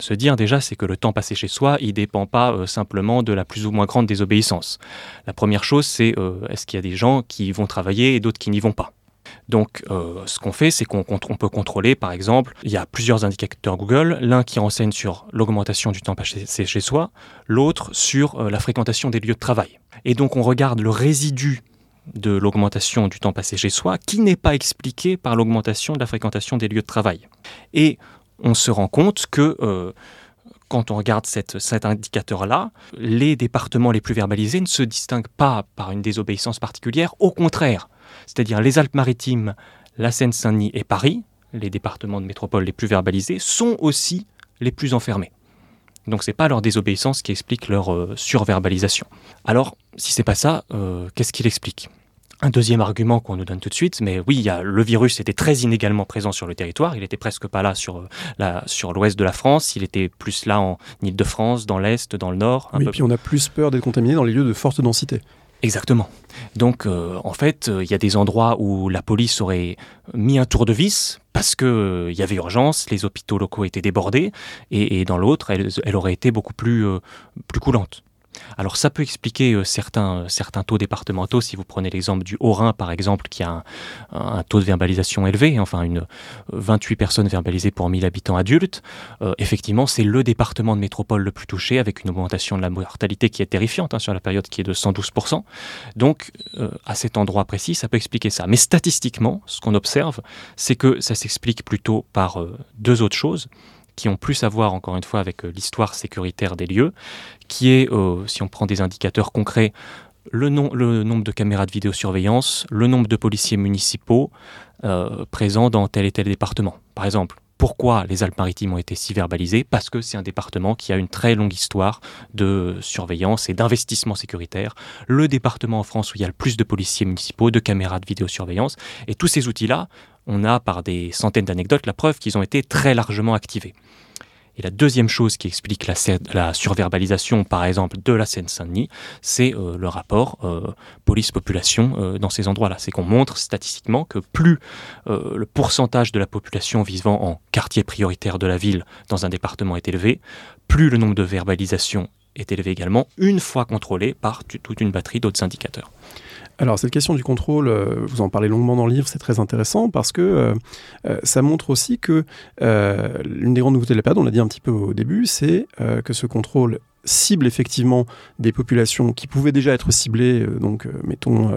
Speaker 2: se dire déjà, c'est que le temps passé chez soi, il ne dépend pas euh, simplement de la plus ou moins grande désobéissance. La première chose, c'est euh, est-ce qu'il y a des gens qui vont travailler et d'autres qui n'y vont pas? Donc, ce qu'on fait, c'est qu'on peut contrôler, par exemple, il y a plusieurs indicateurs Google, l'un qui renseigne sur l'augmentation du temps passé chez soi, l'autre sur la fréquentation des lieux de travail. Et donc, on regarde le résidu de l'augmentation du temps passé chez soi qui n'est pas expliqué par l'augmentation de la fréquentation des lieux de travail. Et on se rend compte que euh, quand on regarde cet indicateur-là, les départements les plus verbalisés ne se distinguent pas par une désobéissance particulière, au contraire. C'est-à-dire les Alpes-Maritimes, la Seine-Saint-Denis et Paris, les départements de métropole les plus verbalisés, sont aussi les plus enfermés. Donc c'est pas leur désobéissance qui explique leur euh, surverbalisation. Alors, si c'est pas ça, euh, qu'est-ce qu'il explique? Un deuxième argument qu'on nous donne tout de suite, mais oui, le virus était très inégalement présent sur le territoire. Il était presque pas là sur euh, sur l'ouest de la France. Il était plus là en Île-de-France, dans l'est, dans le nord.
Speaker 1: oui, et puis on a plus peur d'être contaminé dans les lieux de forte densité.
Speaker 2: Exactement. Donc, euh, en fait, euh, il y a des endroits où la police aurait mis un tour de vis parce qu'il il y avait urgence, les hôpitaux locaux étaient débordés, et, dans l'autre, elle, elle, aurait été beaucoup plus, plus coulante. Alors ça peut expliquer euh, certains, certains taux départementaux, si vous prenez l'exemple du Haut-Rhin par exemple, qui a un, taux de verbalisation élevé, enfin une 28 personnes verbalisées pour 1000 habitants adultes, euh, effectivement c'est le département de métropole le plus touché, avec une augmentation de la mortalité qui est terrifiante hein, sur la période qui est de 112%. Donc euh, à cet endroit précis, ça peut expliquer ça. Mais statistiquement, ce qu'on observe, c'est que ça s'explique plutôt par deux autres choses qui ont plus à voir, encore une fois, avec euh, l'histoire sécuritaire des lieux, qui est, euh, si on prend des indicateurs concrets, le, nombre de caméras de vidéosurveillance, le nombre de policiers municipaux euh, présents dans tel et tel département. Par exemple, pourquoi les Alpes-Maritimes ont été si verbalisées? Parce que c'est un département qui a une très longue histoire de surveillance et d'investissement sécuritaire. Le département en France où il y a le plus de policiers municipaux, de caméras de vidéosurveillance. Et tous ces outils-là, on a par des centaines d'anecdotes la preuve qu'ils ont été très largement activés. Et la deuxième chose qui explique la, surverbalisation, par exemple, de la Seine-Saint-Denis, c'est euh, le rapport euh, police-population euh, dans ces endroits-là. C'est qu'on montre statistiquement que plus le pourcentage de la population vivant en quartier prioritaire de la ville dans un département est élevé, plus le nombre de verbalisations est élevé également, une fois contrôlé par toute une batterie d'autres indicateurs.
Speaker 1: Alors cette question du contrôle, euh, vous en parlez longuement dans le livre, c'est très intéressant parce que euh, euh, ça montre aussi que l'une des grandes nouveautés de la on l'a dit un petit peu au début, c'est que ce contrôle cible effectivement des populations qui pouvaient déjà être ciblées, donc mettons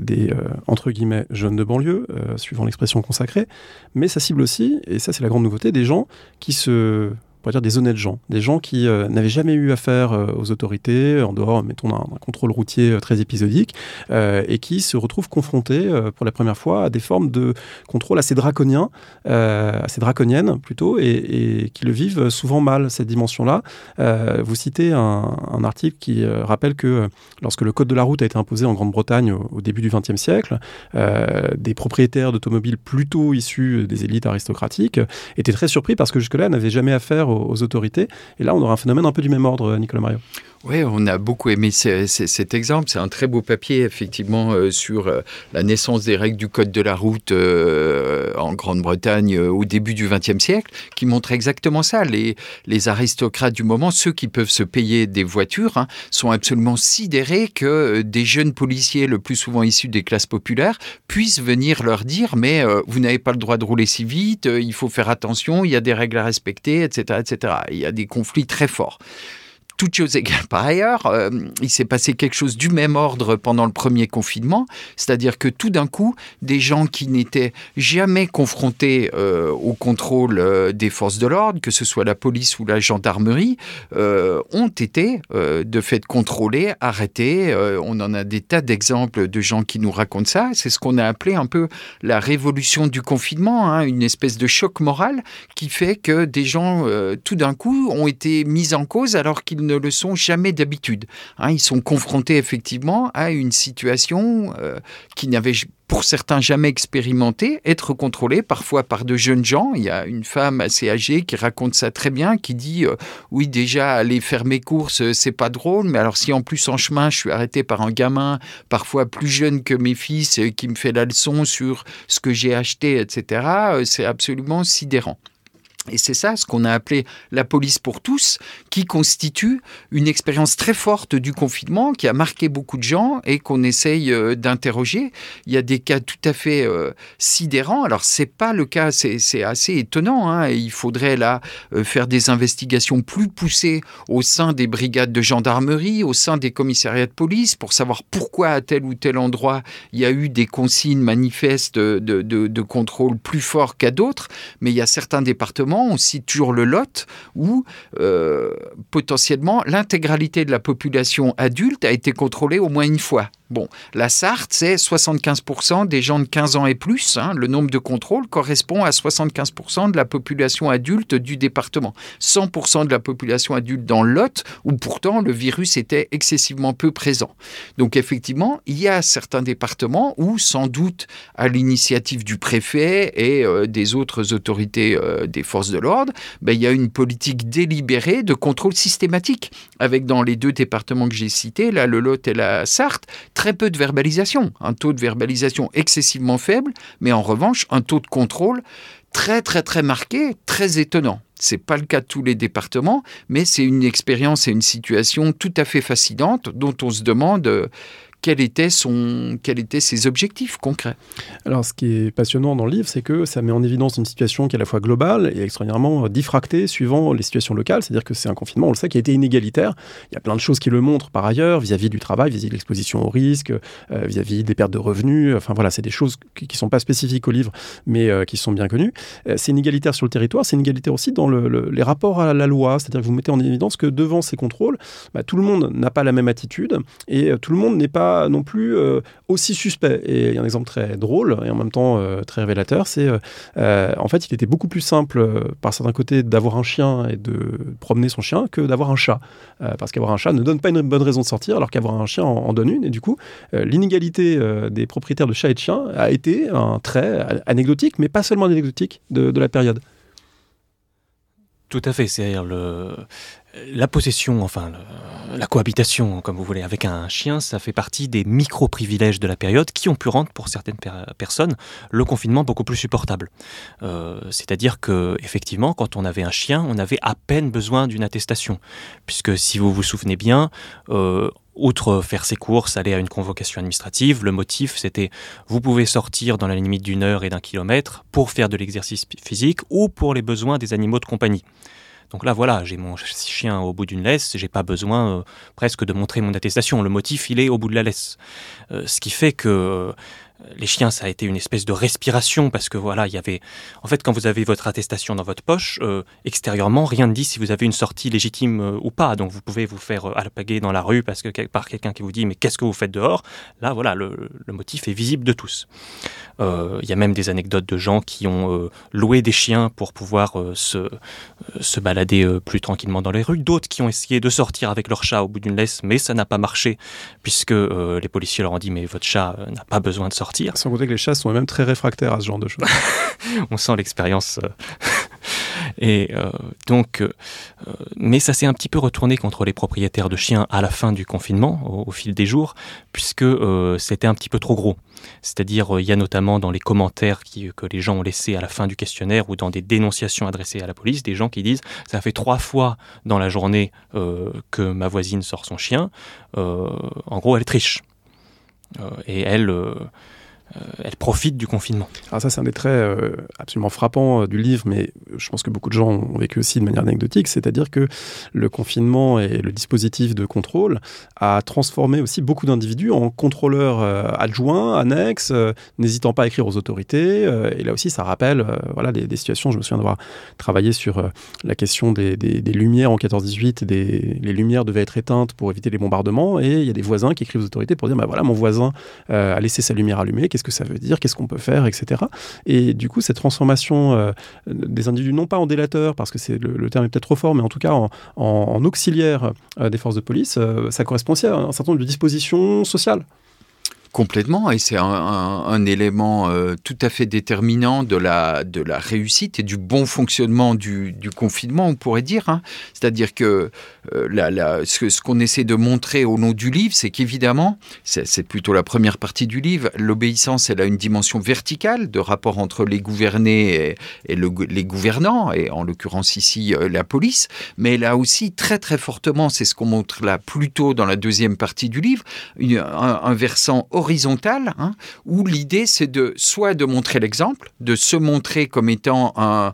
Speaker 1: des entre guillemets jeunes de banlieue, suivant l'expression consacrée, mais ça cible aussi, et ça c'est la grande nouveauté, des gens qui se on dire des honnêtes gens, des gens qui n'avaient jamais eu affaire aux autorités, en dehors, mettons, d'un contrôle routier très épisodique, et qui se retrouvent confrontés pour la première fois à des formes de contrôle assez draconiens, assez draconiennes plutôt, et, qui le vivent souvent mal, cette dimension-là. vous citez un, article qui rappelle que lorsque le code de la route a été imposé en Grande-Bretagne au, au, début du XXe siècle, des propriétaires d'automobiles plutôt issus des élites aristocratiques étaient très surpris parce que jusque-là, n'avaient jamais affaire aux, autorités. Et là, on aura un phénomène un peu du même ordre, Nicolas Mario.
Speaker 3: Oui, on a beaucoup aimé cet exemple. C'est un très beau papier, effectivement, euh, sur euh, la naissance des règles du Code de la route euh, en Grande-Bretagne au début du XXe siècle, qui montre exactement ça. Les, aristocrates du moment, ceux qui peuvent se payer des voitures, hein, sont absolument sidérés que des jeunes policiers, le plus souvent issus des classes populaires, puissent venir leur dire mais vous n'avez pas le droit de rouler si vite, il faut faire attention, il y a des règles à respecter, etc., etc. Il y a des conflits très forts choses égales par ailleurs, euh, il s'est passé quelque chose du même ordre pendant le premier confinement, c'est-à-dire que tout d'un coup, des gens qui n'étaient jamais confrontés euh, au contrôle euh, des forces de l'ordre, que ce soit la police ou la gendarmerie, ont été de fait contrôlés, arrêtés. on en a des tas d'exemples de gens qui nous racontent ça. C'est ce qu'on a appelé un peu la révolution du confinement, hein, une espèce de choc moral qui fait que des gens, tout d'un coup, ont été mis en cause alors qu'ils ne ne le sont jamais d'habitude. Hein. ils sont confrontés effectivement à une situation euh, qui n'avait pour certains jamais expérimenté, être contrôlés parfois par de jeunes gens. Il y a une femme assez âgée qui raconte ça très bien, qui dit euh, oui déjà aller faire mes courses euh, c'est pas drôle, mais alors si en plus en chemin je suis arrêté par un gamin parfois plus jeune que mes fils qui me fait la leçon sur ce que j'ai acheté, etc. C'est absolument sidérant. Et c'est ça ce qu'on a appelé la police pour tous, qui constitue une expérience très forte du confinement, qui a marqué beaucoup de gens et qu'on essaye euh, d'interroger. Il y a des cas tout à fait euh, sidérants. Alors c'est pas le cas, c'est assez étonnant. Hein. il faudrait là euh, faire des investigations plus poussées au sein des brigades de gendarmerie, au sein des commissariats de police, pour savoir pourquoi à tel ou tel endroit il y a eu des consignes manifestes de, de, de contrôle plus forts qu'à d'autres. Mais il y a certains départements on toujours le Lot, où euh, potentiellement l'intégralité de la population adulte a été contrôlée au moins une fois. Bon, la Sarthe, c'est 75% des gens de 15 ans et plus. Hein. le nombre de contrôles correspond à 75% de la population adulte du département. 100% de la population adulte dans Lot, où pourtant le virus était excessivement peu présent. Donc effectivement, il y a certains départements où, sans doute à l'initiative du préfet et euh, des autres autorités euh, des forces de l'ordre, ben, il y a une politique délibérée de contrôle systématique, avec dans les deux départements que j'ai cités, là, le Lot et la Sarthe, très peu de verbalisation, un taux de verbalisation excessivement faible, mais en revanche un taux de contrôle très très très marqué, très étonnant. C'est pas le cas de tous les départements, mais c'est une expérience et une situation tout à fait fascinante dont on se demande euh, quel était son, quels étaient ses objectifs concrets.
Speaker 1: Alors, ce qui est passionnant dans le livre, c'est que ça met en évidence une situation qui est à la fois globale et extraordinairement diffractée suivant les situations locales. C'est-à-dire que c'est un confinement, on le sait, qui a été inégalitaire. Il y a plein de choses qui le montrent par ailleurs, vis-à-vis du travail, vis-à-vis de l'exposition au risque, euh, vis-à-vis des pertes de revenus. Enfin voilà, c'est des choses qui ne sont pas spécifiques au livre, mais euh, qui sont bien connues. Euh, c'est inégalitaire sur le territoire, c'est inégalitaire aussi dans les rapports à la loi. C'est-à-dire que vous mettez en évidence que devant ces contrôles, bah, tout le monde n'a pas la même attitude et tout le monde n'est pas non plus euh, aussi suspect. Et il y a un exemple très drôle et en même temps euh, très révélateur, c'est euh, en fait il était beaucoup plus simple par certains côtés d'avoir un chien et de promener son chien que d'avoir un chat. parce qu'avoir un chat ne donne pas une bonne raison de sortir alors qu'avoir un chien en, donne une. Et du coup, l'inégalité des propriétaires de chats et de chiens a été un trait anecdotique, mais pas seulement anecdotique de, de la période.
Speaker 2: Tout à fait, c'est-à-dire le, la possession, enfin la cohabitation, comme vous voulez, avec un chien, ça fait partie des micro-privilèges de la période qui ont pu rendre pour certaines personnes le confinement beaucoup plus supportable. Euh, c'est-à-dire que effectivement, quand on avait un chien, on avait à peine besoin d'une attestation, puisque si vous vous souvenez bien, euh, Outre faire ses courses, aller à une convocation administrative, le motif c'était vous pouvez sortir dans la limite d'une heure et d'un kilomètre pour faire de l'exercice physique ou pour les besoins des animaux de compagnie. Donc là, voilà, j'ai mon chien au bout d'une laisse, j'ai pas besoin euh, presque de montrer mon attestation. Le motif, il est au bout de la laisse. Euh, ce qui fait que les chiens, ça a été une espèce de respiration parce que voilà, il y avait. En fait, quand vous avez votre attestation dans votre poche, euh, extérieurement, rien ne dit si vous avez une sortie légitime euh, ou pas. Donc, vous pouvez vous faire euh, alpaguer dans la rue parce que par quelqu'un qui vous dit mais qu'est-ce que vous faites dehors? Là, voilà, le, motif est visible de tous. Il y a même des anecdotes de gens qui ont loué des chiens pour pouvoir se, se balader plus tranquillement dans les rues. D'autres qui ont essayé de sortir avec leur chat au bout d'une laisse, mais ça n'a pas marché puisque les policiers leur ont dit mais votre chat n'a pas besoin de sortir.
Speaker 1: Sans compter que les chats sont même très réfractaires à ce genre de choses.
Speaker 2: On sent l'expérience. Euh, et euh, donc, euh, mais ça s'est un petit peu retourné contre les propriétaires de chiens à la fin du confinement, au, fil des jours, puisque c'était un petit peu trop gros. C'est-à-dire, il y a notamment dans les commentaires que les gens ont laissés à la fin du questionnaire ou dans des dénonciations adressées à la police, des gens qui disent ça fait trois fois dans la journée que ma voisine sort son chien. en gros, elle triche. et elle elle profite du confinement.
Speaker 1: Alors ça, c'est un des traits euh, absolument frappants euh, du livre, mais je pense que beaucoup de gens ont vécu aussi de manière anecdotique, c'est-à-dire que le confinement et le dispositif de contrôle a transformé aussi beaucoup d'individus en contrôleurs adjoints, annexes, n'hésitant pas à écrire aux autorités. et là aussi, ça rappelle voilà, des, situations, je me souviens d'avoir travaillé sur la question des, lumières en 14-18, les lumières devaient être éteintes pour éviter les bombardements, et il y a des voisins qui écrivent aux autorités pour dire, bah voilà, mon voisin a laissé sa lumière allumée, que ça veut dire, qu'est-ce qu'on peut faire, etc. Et du coup, cette transformation euh, des individus, non pas en délateurs, parce que c'est le, terme est peut-être trop fort, mais en tout cas en, en, auxiliaires euh, des forces de police, euh, ça correspond aussi à un certain nombre de dispositions sociales.
Speaker 3: Complètement, et c'est un, élément euh, tout à fait déterminant de la, réussite et du bon fonctionnement du, confinement, on pourrait dire. Hein. C'est-à-dire que euh, la, ce, qu'on essaie de montrer au long du livre, c'est qu'évidemment, c'est plutôt la première partie du livre, l'obéissance, elle a une dimension verticale de rapport entre les gouvernés et, les gouvernants, et en l'occurrence ici euh, la police, mais elle a aussi très très fortement, c'est ce qu'on montre là plus tôt dans la deuxième partie du livre, un, un versant horizontale, hein, où l'idée c'est de soit de montrer l'exemple, de se montrer comme étant un,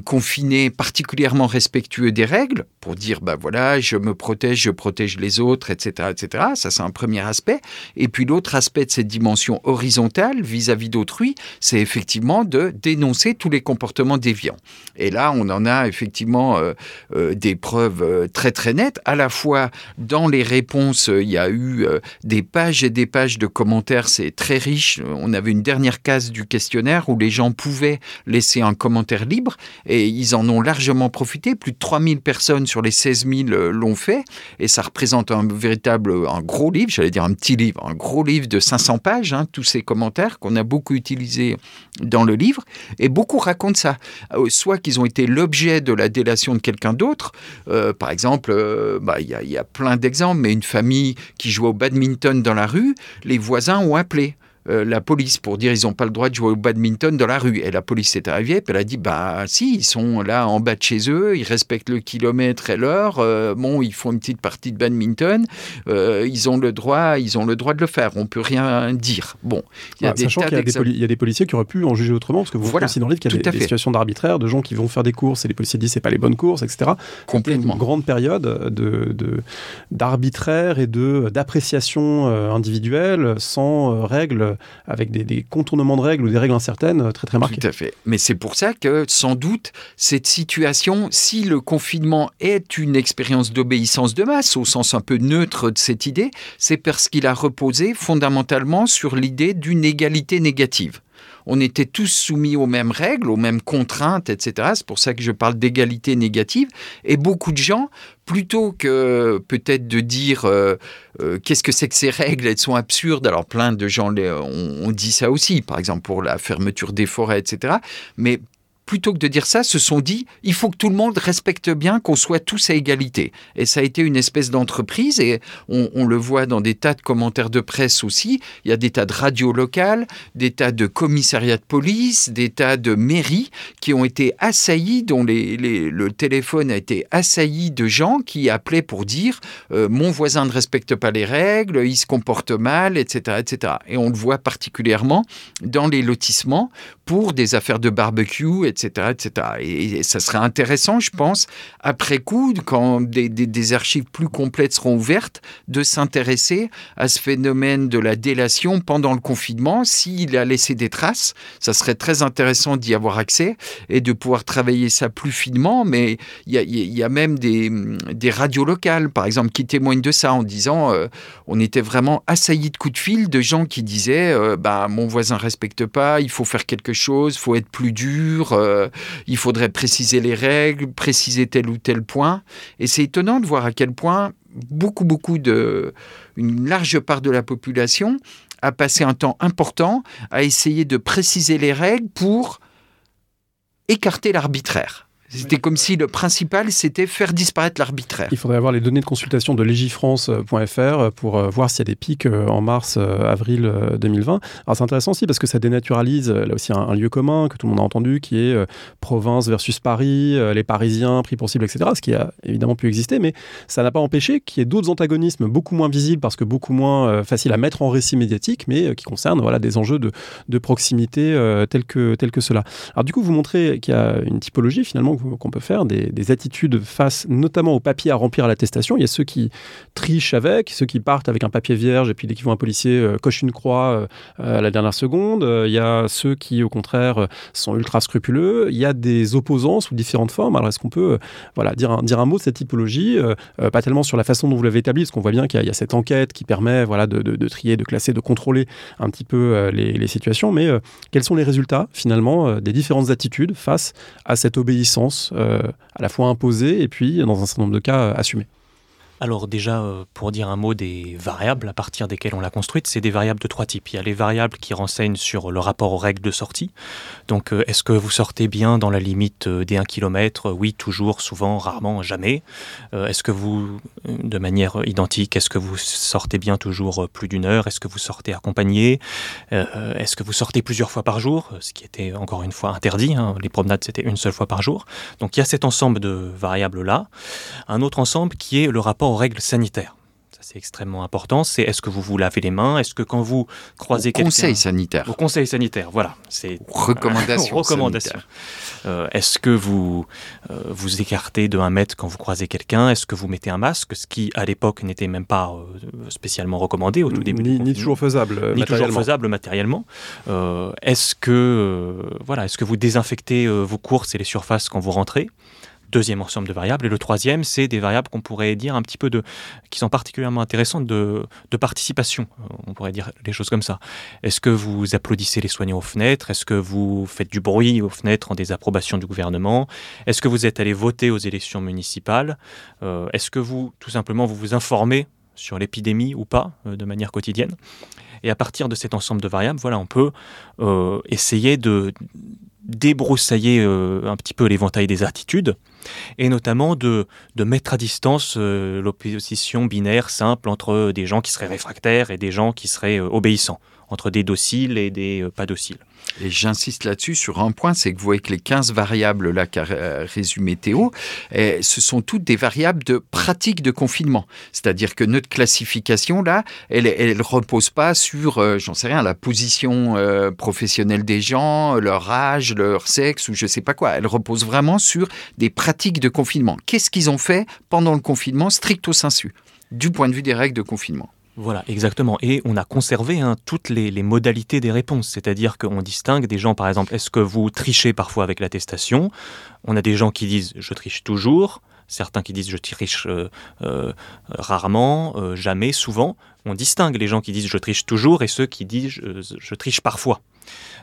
Speaker 3: confiné particulièrement respectueux des règles, pour dire bah voilà, je me protège, je protège les autres, etc., etc. Ça c'est un premier aspect. Et puis l'autre aspect de cette dimension horizontale vis-à-vis d'autrui, c'est effectivement de dénoncer tous les comportements déviants. Et là, on en a effectivement euh, euh, des preuves euh, très très nettes. À la fois dans les réponses, il y a eu des pages et des pages de commentaires c'est très riche. On avait une dernière case du questionnaire où les gens pouvaient laisser un commentaire libre et ils en ont largement profité. Plus de 3000 personnes sur les 16 000 euh, l'ont fait et ça représente un véritable, un gros livre, j'allais dire un petit livre, un gros livre de 500 pages, hein, tous ces commentaires qu'on a beaucoup utilisés dans le livre et beaucoup racontent ça. Euh, soit qu'ils ont été l'objet de la délation de quelqu'un d'autre, euh, par exemple, bah, il y, a plein d'exemples, mais une famille qui joue au badminton dans la rue, les voisins voisins ont appelé. Euh, la police pour dire ils n'ont pas le droit de jouer au badminton dans la rue. Et la police est arrivée, puis elle a dit bah si, ils sont là en bas de chez eux, ils respectent le kilomètre et l'heure. Euh, bon, ils font une petite partie de badminton, euh, ils ont le droit, ils ont le droit de le faire. On peut rien dire. Bon,
Speaker 1: il y a ah, des sachant qu'il y, a des policiers qui auraient pu en juger autrement, parce que vous voilà, aussi dans le livre qu'il y a des, situations d'arbitraire, de gens qui vont faire des courses et les policiers disent c'est pas les bonnes courses, etc.
Speaker 3: Complètement.
Speaker 1: Une grande période de d'arbitraire et de d'appréciation individuelle sans règles avec des, contournements de règles ou des règles incertaines euh, très très marquées.
Speaker 3: Tout à fait. Mais c'est pour ça que sans doute cette situation, si le confinement est une expérience d'obéissance de masse au sens un peu neutre de cette idée, c'est parce qu'il a reposé fondamentalement sur l'idée d'une égalité négative on était tous soumis aux mêmes règles, aux mêmes contraintes, etc. C'est pour ça que je parle d'égalité négative. Et beaucoup de gens, plutôt que peut-être de dire euh, euh, qu'est-ce que c'est que ces règles, elles sont absurdes. Alors plein de gens ont dit ça aussi, par exemple pour la fermeture des forêts, etc. Mais plutôt que de dire ça, se sont dit il faut que tout le monde respecte bien, qu'on soit tous à égalité. Et ça a été une espèce d'entreprise, et on, le voit dans des tas de commentaires de presse aussi. Il y a des tas de radios locales, des tas de commissariats de police, des tas de mairies qui ont été assaillis, dont le téléphone a été assailli de gens qui appelaient pour dire euh, mon voisin ne respecte pas les règles, il se comporte mal, etc., etc. Et on le voit particulièrement dans les lotissements pour des affaires de barbecue, etc etc., etc. Et, ça serait intéressant, je pense, après coup, quand des, archives plus complètes seront ouvertes, de s'intéresser à ce phénomène de la délation pendant le confinement. S'il a laissé des traces, ça serait très intéressant d'y avoir accès et de pouvoir travailler ça plus finement. Mais il y a, même des, radios locales, par exemple, qui témoignent de ça en disant euh, on était vraiment assaillis de coups de fil de gens qui disaient euh, bah, mon voisin respecte pas, il faut faire quelque chose, faut être plus dur, euh, il faudrait préciser les règles, préciser tel ou tel point. Et c'est étonnant de voir à quel point beaucoup, beaucoup de, une large part de la population a passé un temps important à essayer de préciser les règles pour écarter l'arbitraire. C'était comme si le principal, c'était faire disparaître l'arbitraire.
Speaker 1: Il faudrait avoir les données de consultation de legifrance.fr pour euh, voir s'il y a des pics euh, en mars, euh, avril 2020. Alors c'est intéressant aussi parce que ça dénaturalise là aussi un, lieu commun que tout le monde a entendu, qui est province versus Paris, les Parisiens pris pour cible, etc. Ce qui a évidemment pu exister, mais ça n'a pas empêché qu'il y ait d'autres antagonismes beaucoup moins visibles parce que beaucoup moins faciles à mettre en récit médiatique, mais qui concernent voilà, des enjeux de, de proximité tels, que, tels que cela. Alors du coup, vous montrez qu'il y a une typologie finalement qu'on peut faire, des, attitudes face notamment au papier à remplir à l'attestation. Il y a ceux qui trichent avec, ceux qui partent avec un papier vierge et puis dès qu'ils voient un policier euh, une croix euh, à la dernière seconde. Il y a ceux qui au contraire sont ultra scrupuleux. Il y a des opposants sous différentes formes. Alors est-ce qu'on peut euh, voilà, dire, un, dire un mot de cette typologie Pas tellement sur la façon dont vous l'avez établi, parce qu'on voit bien qu'il y, a cette enquête qui permet voilà, de, trier, de classer, de contrôler un petit peu les situations. Mais quels sont les résultats finalement des différentes attitudes face à cette obéissance euh, à la fois imposée et puis, dans un certain nombre de cas, assumée.
Speaker 2: Alors déjà, euh, pour dire un mot des variables à partir desquelles on l'a construite, c'est des variables de trois types. Il y a les variables qui renseignent sur le rapport aux règles de sortie. Donc euh, est-ce que vous sortez bien dans la limite euh, des 1 km Oui, toujours, souvent, rarement, jamais. Est-ce que vous, de manière identique, est-ce que vous sortez bien toujours plus d'une heure? Est-ce que vous sortez accompagné? Est-ce que vous sortez plusieurs fois par jour? Ce qui était encore une fois interdit. Hein. Les promenades, c'était une seule fois par jour. Donc il y a cet ensemble de variables-là. Un autre ensemble qui est le rapport aux règles sanitaires. Ça, c'est extrêmement important. C'est est-ce que vous vous lavez les mains? Est-ce que quand vous croisez quelqu'un...
Speaker 3: Conseil sanitaire.
Speaker 2: Au conseil sanitaire, voilà. C'est
Speaker 3: recommandation.
Speaker 2: recommandation. Euh, est-ce que vous euh, vous écartez de un mètre quand vous croisez quelqu'un? Est-ce que vous mettez un masque? Ce qui, à l'époque, n'était même pas euh, spécialement recommandé au tout début.
Speaker 1: Ni, ni toujours faisable.
Speaker 2: Ni toujours faisable matériellement. est-ce que voilà, est-ce que vous désinfectez vos courses et les surfaces quand vous rentrez? Deuxième ensemble de variables. Et le troisième, c'est des variables qu'on pourrait dire un petit peu de, qui sont particulièrement intéressantes de, de participation. On pourrait dire les choses comme ça. Est-ce que vous applaudissez les soignants aux fenêtres? Est-ce que vous faites du bruit aux fenêtres en désapprobation du gouvernement? Est-ce que vous êtes allé voter aux élections municipales? Euh, Est-ce que vous, tout simplement, vous vous informez sur l'épidémie ou pas euh, de manière quotidienne? Et à partir de cet ensemble de variables, voilà, on peut euh, essayer de débroussailler un petit peu l'éventail des attitudes et notamment de, de mettre à distance euh, l'opposition binaire simple entre des gens qui seraient réfractaires et des gens qui seraient euh, obéissants, entre des dociles et des euh, pas dociles.
Speaker 3: Et j'insiste là-dessus sur un point, c'est que vous voyez que les 15 variables là qu'a résumé Théo, eh, ce sont toutes des variables de pratique de confinement. C'est-à-dire que notre classification là, elle ne repose pas sur, j'en sais rien, la position professionnelle des gens, leur âge, leur sexe ou je sais pas quoi. Elle repose vraiment sur des pratiques de confinement. Qu'est-ce qu'ils ont fait pendant le confinement stricto sensu, du point de vue des règles de confinement?
Speaker 2: Voilà, exactement. Et on a conservé hein, toutes les, modalités des réponses. C'est-à-dire qu'on distingue des gens, par exemple, est-ce que vous trichez parfois avec l'attestation? On a des gens qui disent je triche toujours. Certains qui disent je triche euh, euh, rarement, euh, jamais, souvent. On distingue les gens qui disent je triche toujours et ceux qui disent je triche parfois.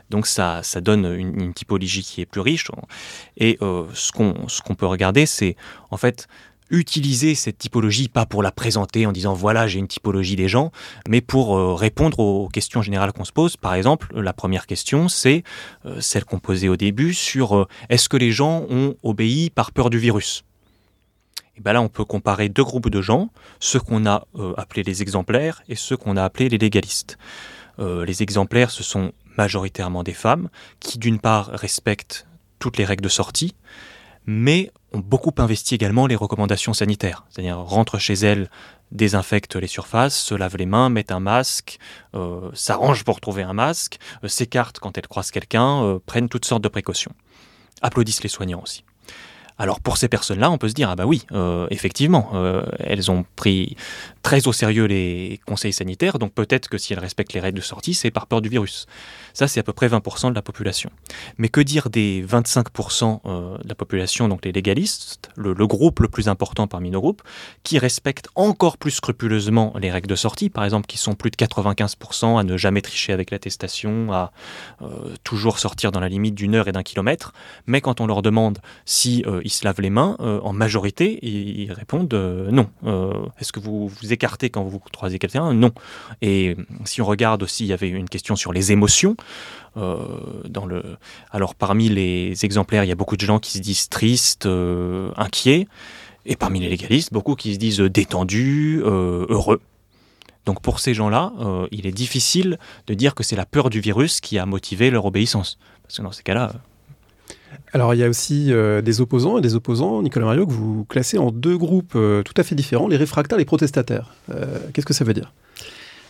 Speaker 2: Donc ça, donne une, typologie qui est plus riche. Et ce qu'on peut regarder, c'est en fait utiliser cette typologie, pas pour la présenter en disant voilà j'ai une typologie des gens, mais pour euh, répondre aux questions générales qu'on se pose. Par exemple, la première question, c'est euh, celle qu'on posait au début sur est-ce que les gens ont obéi par peur du virus? Et ben là, on peut comparer deux groupes de gens, ceux qu'on a appelés les exemplaires et ceux qu'on a appelés les légalistes. les exemplaires, ce sont majoritairement des femmes, qui d'une part respectent toutes les règles de sortie, mais beaucoup investi également les recommandations sanitaires. C'est-à-dire rentrent chez elles, désinfectent les surfaces, se lavent les mains, mettent un masque, euh, s'arrangent pour trouver un masque, euh, s'écartent quand elles croisent quelqu'un, euh, prennent toutes sortes de précautions. applaudissent les soignants aussi. Alors pour ces personnes-là, on peut se dire, ah bah oui, euh, effectivement, euh, elles ont pris très au sérieux les conseils sanitaires, donc peut-être que si elles respectent les règles de sortie, c'est par peur du virus. Ça, c'est à peu près 20% de la population. Mais que dire des 25% euh, de la population, donc les légalistes, le, groupe le plus important parmi nos groupes, qui respectent encore plus scrupuleusement les règles de sortie, par exemple, qui sont plus de 95% à ne jamais tricher avec l'attestation, à toujours sortir dans la limite d'une heure et d'un kilomètre, mais quand on leur demande si ils se lavent les mains, euh, en majorité, ils, répondent euh, non. Euh, est-ce que vous vous écartez quand vous croisez quelqu'un? Non. Et si on regarde aussi, il y avait une question sur les émotions. dans le... Alors parmi les exemplaires, il y a beaucoup de gens qui se disent tristes, inquiets, et parmi les légalistes, beaucoup qui se disent détendus, heureux. Donc pour ces gens-là, il est difficile de dire que c'est la peur du virus qui a motivé leur obéissance. Parce que dans ces cas-là,
Speaker 1: alors il y a aussi euh, des opposants et des opposants, Nicolas Mario, que vous classez en deux groupes euh, tout à fait différents, les réfractaires et les protestataires. Euh, qu'est-ce que ça veut dire?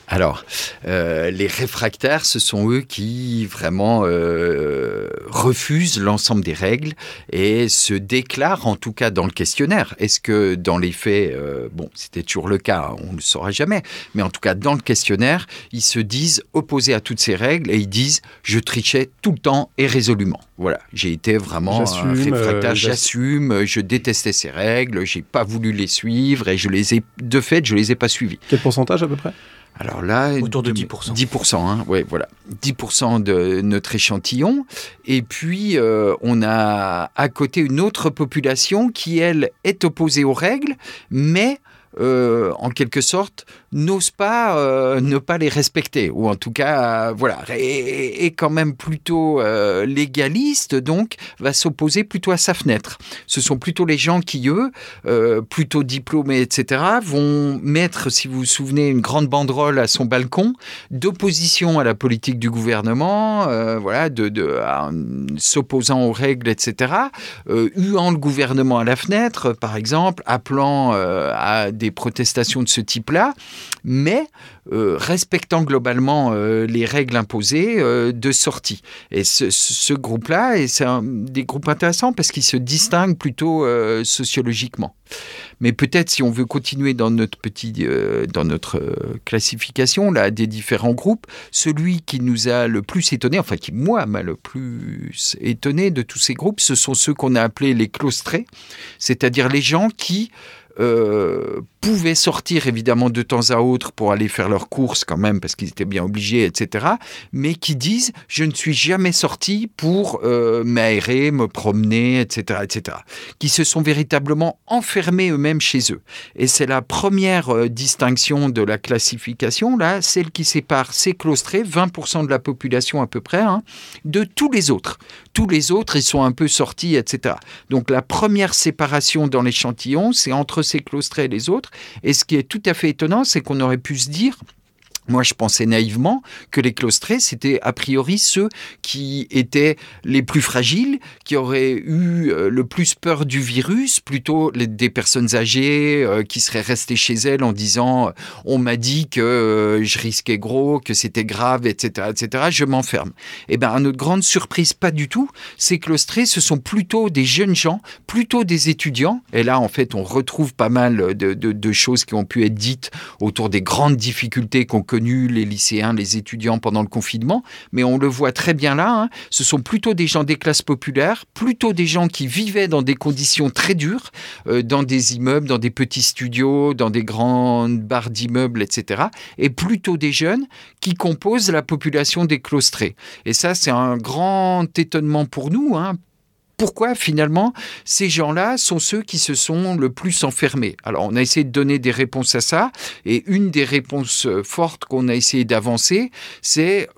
Speaker 3: Alors, euh, les réfractaires, ce sont eux qui vraiment euh, refusent l'ensemble des règles et se déclarent, en tout cas dans le questionnaire. Est-ce que dans les faits, euh, bon, c'était toujours le cas, on ne le saura jamais, mais en tout cas dans le questionnaire, ils se disent opposés à toutes ces règles et ils disent je trichais tout le temps et résolument. Voilà, j'ai été vraiment un réfractaire, j'assume, je détestais ces règles, j'ai pas voulu les suivre et je les ai, de fait, je les ai pas suivies.
Speaker 1: Quel pourcentage à peu près?
Speaker 3: Alors là,
Speaker 2: autour de 10%.
Speaker 3: 10%, hein, ouais, voilà. 10% de notre échantillon. Et puis, euh, on a à côté une autre population qui, elle, est opposée aux règles, mais euh, en quelque sorte, n'ose pas euh, ne pas les respecter, ou en tout cas, voilà, est, quand même plutôt euh, légaliste, donc va s'opposer plutôt à sa fenêtre. Ce sont plutôt les gens qui, eux, plutôt diplômés, etc., vont mettre, si vous vous souvenez, une grande banderole à son balcon d'opposition à la politique du gouvernement, voilà, de s'opposant aux règles, etc., huant le gouvernement à la fenêtre, par exemple, appelant à des protestations de ce type-là, mais euh, respectant globalement euh, les règles imposées euh, de sortie. Et ce, groupe-là, c'est un des groupes intéressants parce qu'il se distingue plutôt sociologiquement. Mais peut-être si on veut continuer dans notre petit, dans notre classification là des différents groupes, celui qui nous a le plus étonné, enfin qui moi m'a le plus étonné de tous ces groupes, ce sont ceux qu'on a appelés les claustrés, c'est-à-dire les gens qui euh, pouvaient sortir évidemment de temps à autre pour aller faire leurs courses quand même parce qu'ils étaient bien obligés, etc. Mais qui disent je ne suis jamais sorti pour euh, m'aérer, me promener, etc., etc. Qui se sont véritablement enfermés eux-mêmes chez eux. Et c'est la première euh, distinction de la classification là, celle qui sépare ces claustrés, 20% de la population à peu près, hein, de tous les autres. Tous les autres, ils sont un peu sortis, etc. Donc la première séparation dans l'échantillon, c'est entre et les autres. Et ce qui est tout à fait étonnant, c'est qu'on aurait pu se dire, moi, je pensais naïvement que les claustrés, c'était a priori ceux qui étaient les plus fragiles, qui auraient eu euh, le plus peur du virus, plutôt des personnes âgées euh, qui seraient restées chez elles en disant on m'a dit que euh, je risquais gros, que c'était grave, etc., etc. Je m'enferme. Eh bien, à notre grande surprise, pas du tout. Ces claustrés, ce sont plutôt des jeunes gens, plutôt des étudiants. Et là, en fait, on retrouve pas mal de, de choses qui ont pu être dites autour des grandes difficultés qu'on connaît les lycéens, les étudiants pendant le confinement, mais on le voit très bien là, hein. ce sont plutôt des gens des classes populaires, plutôt des gens qui vivaient dans des conditions très dures, euh, dans des immeubles, dans des petits studios, dans des grandes barres d'immeubles, etc., et plutôt des jeunes qui composent la population des claustrés. Et ça, c'est un grand étonnement pour nous, hein, pourquoi finalement ces gens-là sont ceux qui se sont le plus enfermés? Alors on a essayé de donner des réponses à ça et une des réponses fortes qu'on a essayé d'avancer, c'est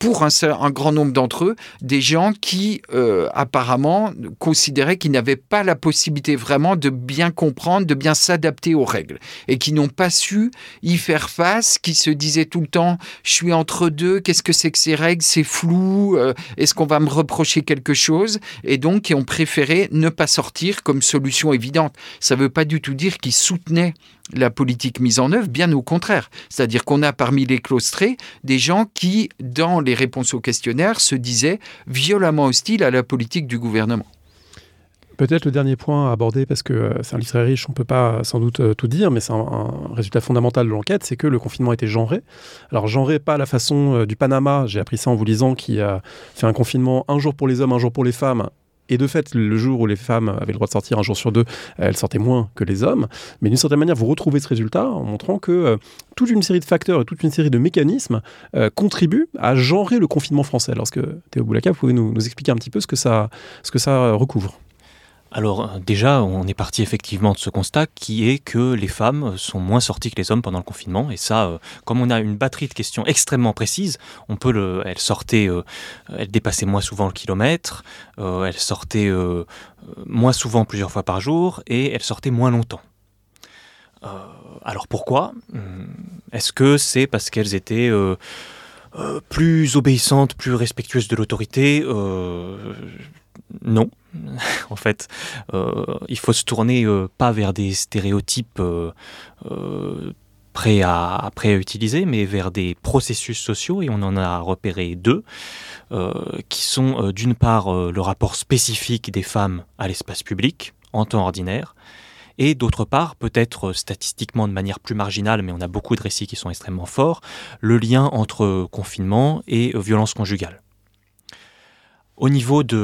Speaker 3: pour un, grand nombre d'entre eux, des gens qui euh, apparemment considéraient qu'ils n'avaient pas la possibilité vraiment de bien comprendre, de bien s'adapter aux règles, et qui n'ont pas su y faire face, qui se disaient tout le temps, je suis entre deux, qu'est-ce que c'est que ces règles, c'est flou, euh, est-ce qu'on va me reprocher quelque chose, et donc qui ont préféré ne pas sortir comme solution évidente. Ça ne veut pas du tout dire qu'ils soutenaient la politique mise en œuvre, bien au contraire. C'est-à-dire qu'on a parmi les claustrés des gens qui, dans les réponses aux questionnaires, se disaient violemment hostiles à la politique du gouvernement.
Speaker 1: Peut-être le dernier point à aborder, parce que euh, c'est un livre très riche, on ne peut pas sans doute euh, tout dire, mais c'est un, résultat fondamental de l'enquête, c'est que le confinement était genré. Alors genré pas la façon euh, du Panama, j'ai appris ça en vous lisant, qui a fait un confinement un jour pour les hommes, un jour pour les femmes, et de fait, le jour où les femmes avaient le droit de sortir un jour sur deux, elles sortaient moins que les hommes. Mais d'une certaine manière, vous retrouvez ce résultat en montrant que toute une série de facteurs et toute une série de mécanismes contribuent à genrer le confinement français. Alors, Théo Boulaka, vous pouvez nous, nous, expliquer un petit peu ce que ça, ce que ça recouvre
Speaker 2: alors euh, déjà, on est parti effectivement de ce constat qui est que les femmes sont moins sorties que les hommes pendant le confinement. Et ça, euh, comme on a une batterie de questions extrêmement précises, on peut le, elles sortaient, euh, elles dépassaient moins souvent le kilomètre, elles sortaient moins souvent plusieurs fois par jour et elles sortaient moins longtemps. alors pourquoi? Hmm, Est-ce que c'est parce qu'elles étaient plus obéissantes, plus respectueuses de l'autorité? Non, en fait, euh, il faut se tourner euh, pas vers des stéréotypes euh, à, prêts à utiliser, mais vers des processus sociaux, et on en a repéré deux, qui sont d'une part le rapport spécifique des femmes à l'espace public en temps ordinaire, et d'autre part, peut-être statistiquement de manière plus marginale, mais on a beaucoup de récits qui sont extrêmement forts, le lien entre confinement et violence conjugale. Au niveau du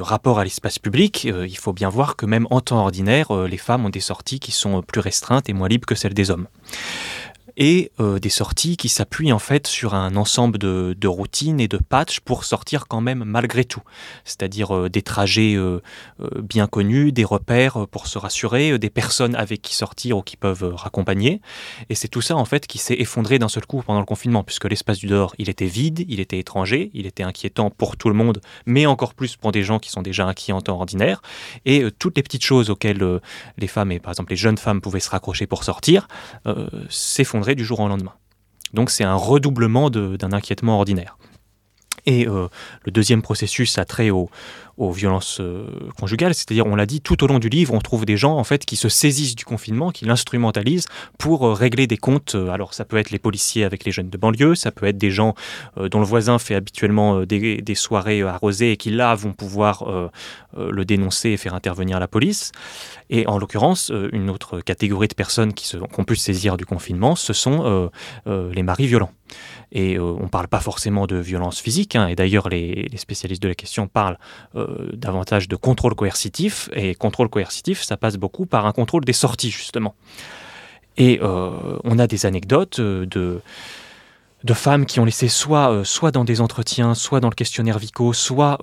Speaker 2: rapport à l'espace public, euh, il faut bien voir que même en temps ordinaire, euh, les femmes ont des sorties qui sont plus restreintes et moins libres que celles des hommes et euh, des sorties qui s'appuient en fait sur un ensemble de, routines et de patchs pour sortir quand même malgré tout. C'est-à-dire euh, des trajets euh, bien connus, des repères pour se rassurer, des personnes avec qui sortir ou qui peuvent raccompagner. Et c'est tout ça en fait qui s'est effondré d'un seul coup pendant le confinement, puisque l'espace du dehors, il était vide, il était étranger, il était inquiétant pour tout le monde, mais encore plus pour des gens qui sont déjà inquiets en temps ordinaire. Et toutes les petites choses auxquelles les femmes, et par exemple les jeunes femmes, pouvaient se raccrocher pour sortir, du jour au lendemain. Donc c'est un redoublement d'un inquiétement ordinaire. Et euh, le deuxième processus a trait au, aux violences euh, conjugales, c'est-à-dire, on l'a dit, tout au long du livre, on trouve des gens en fait qui se saisissent du confinement, qui l'instrumentalisent pour euh, régler des comptes. Alors, ça peut être les policiers avec les jeunes de banlieue, ça peut être des gens dont le voisin fait habituellement des, soirées arrosées et qui là vont pouvoir le dénoncer et faire intervenir la police. Et en l'occurrence, une autre catégorie de personnes qui, se, qui ont pu se saisir du confinement, ce sont les maris violents. Et euh, on ne parle pas forcément de violence physique, hein, et d'ailleurs les, spécialistes de la question parlent euh, davantage de contrôle coercitif, et contrôle coercitif, ça passe beaucoup par un contrôle des sorties, justement. Et euh, on a des anecdotes de femmes qui ont laissé soit, soit dans des entretiens, soit dans le questionnaire Vico, soit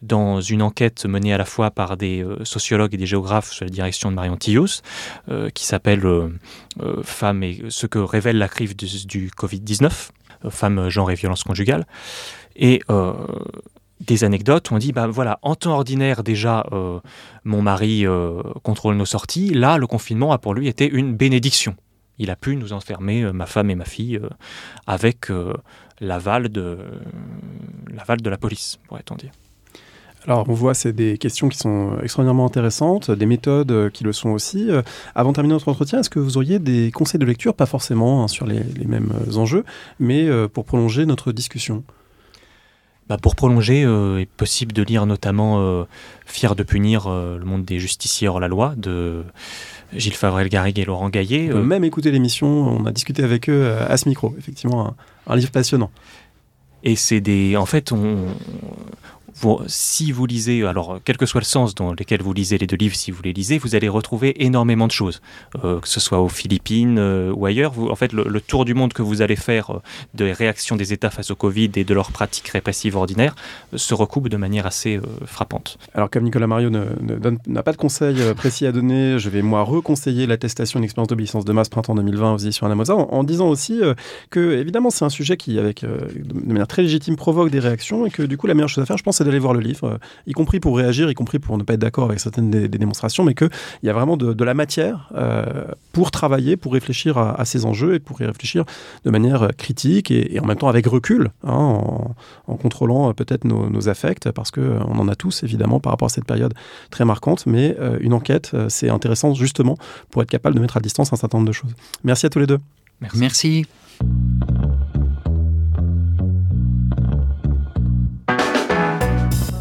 Speaker 2: dans une enquête menée à la fois par des sociologues et des géographes sous la direction de Marion Tillous, qui s'appelle Femmes et ce que révèle la crise du, du Covid-19. Euh, femmes, genre et violence conjugale. Et euh, des anecdotes on dit, bah voilà, en temps ordinaire déjà, euh, mon mari contrôle nos sorties. Là, le confinement a pour lui été une bénédiction. Il a pu nous enfermer, ma femme et ma fille, avec l'aval de, l'aval de la police, pourrait-on dire.
Speaker 1: Alors, on voit, c'est des questions qui sont extraordinairement intéressantes, des méthodes euh, qui le sont aussi. Euh, avant de terminer notre entretien, est-ce que vous auriez des conseils de lecture, pas forcément hein, sur les, mêmes euh, enjeux, mais pour prolonger notre discussion
Speaker 2: bah pour prolonger, il est possible de lire notamment Fier de punir le monde des justiciers hors la loi de Gilles Favrel-Garrigue et Laurent Gaillet.
Speaker 1: On peut même écouter l'émission, on a discuté avec eux à ce micro. Effectivement, un, un livre passionnant.
Speaker 2: Et c'est des. En fait, on, si vous lisez, alors quel que soit le sens dans lequel vous lisez les deux livres, si vous les lisez, vous allez retrouver énormément de choses, euh, que ce soit aux Philippines euh, ou ailleurs. Vous, en fait, le, tour du monde que vous allez faire euh, des réactions des États face au Covid et de leurs pratiques répressives ordinaires se recoupe de manière assez frappante.
Speaker 1: Alors, comme Nicolas Mario n'a pas de conseil précis à donner, je vais moi reconseiller l'attestation d'expérience d'obéissance de masse printemps 2020 aux éditions Anamosa, en, en disant aussi que, évidemment, c'est un sujet qui, avec, de manière très légitime, provoque des réactions et que, du coup, la meilleure chose à faire, je pense, c'est d'aller voir le livre, euh, y compris pour réagir, y compris pour ne pas être d'accord avec certaines des, démonstrations, mais qu'il y a vraiment de, la matière euh, pour travailler, pour réfléchir à, ces enjeux et pour y réfléchir de manière euh, critique et, en même temps avec recul, hein, en, contrôlant peut-être nos, affects, parce qu'on en a tous évidemment par rapport à cette période très marquante, mais une enquête, c'est intéressant justement pour être capable de mettre à distance un certain nombre de choses. Merci à tous les deux.
Speaker 3: Merci. Merci.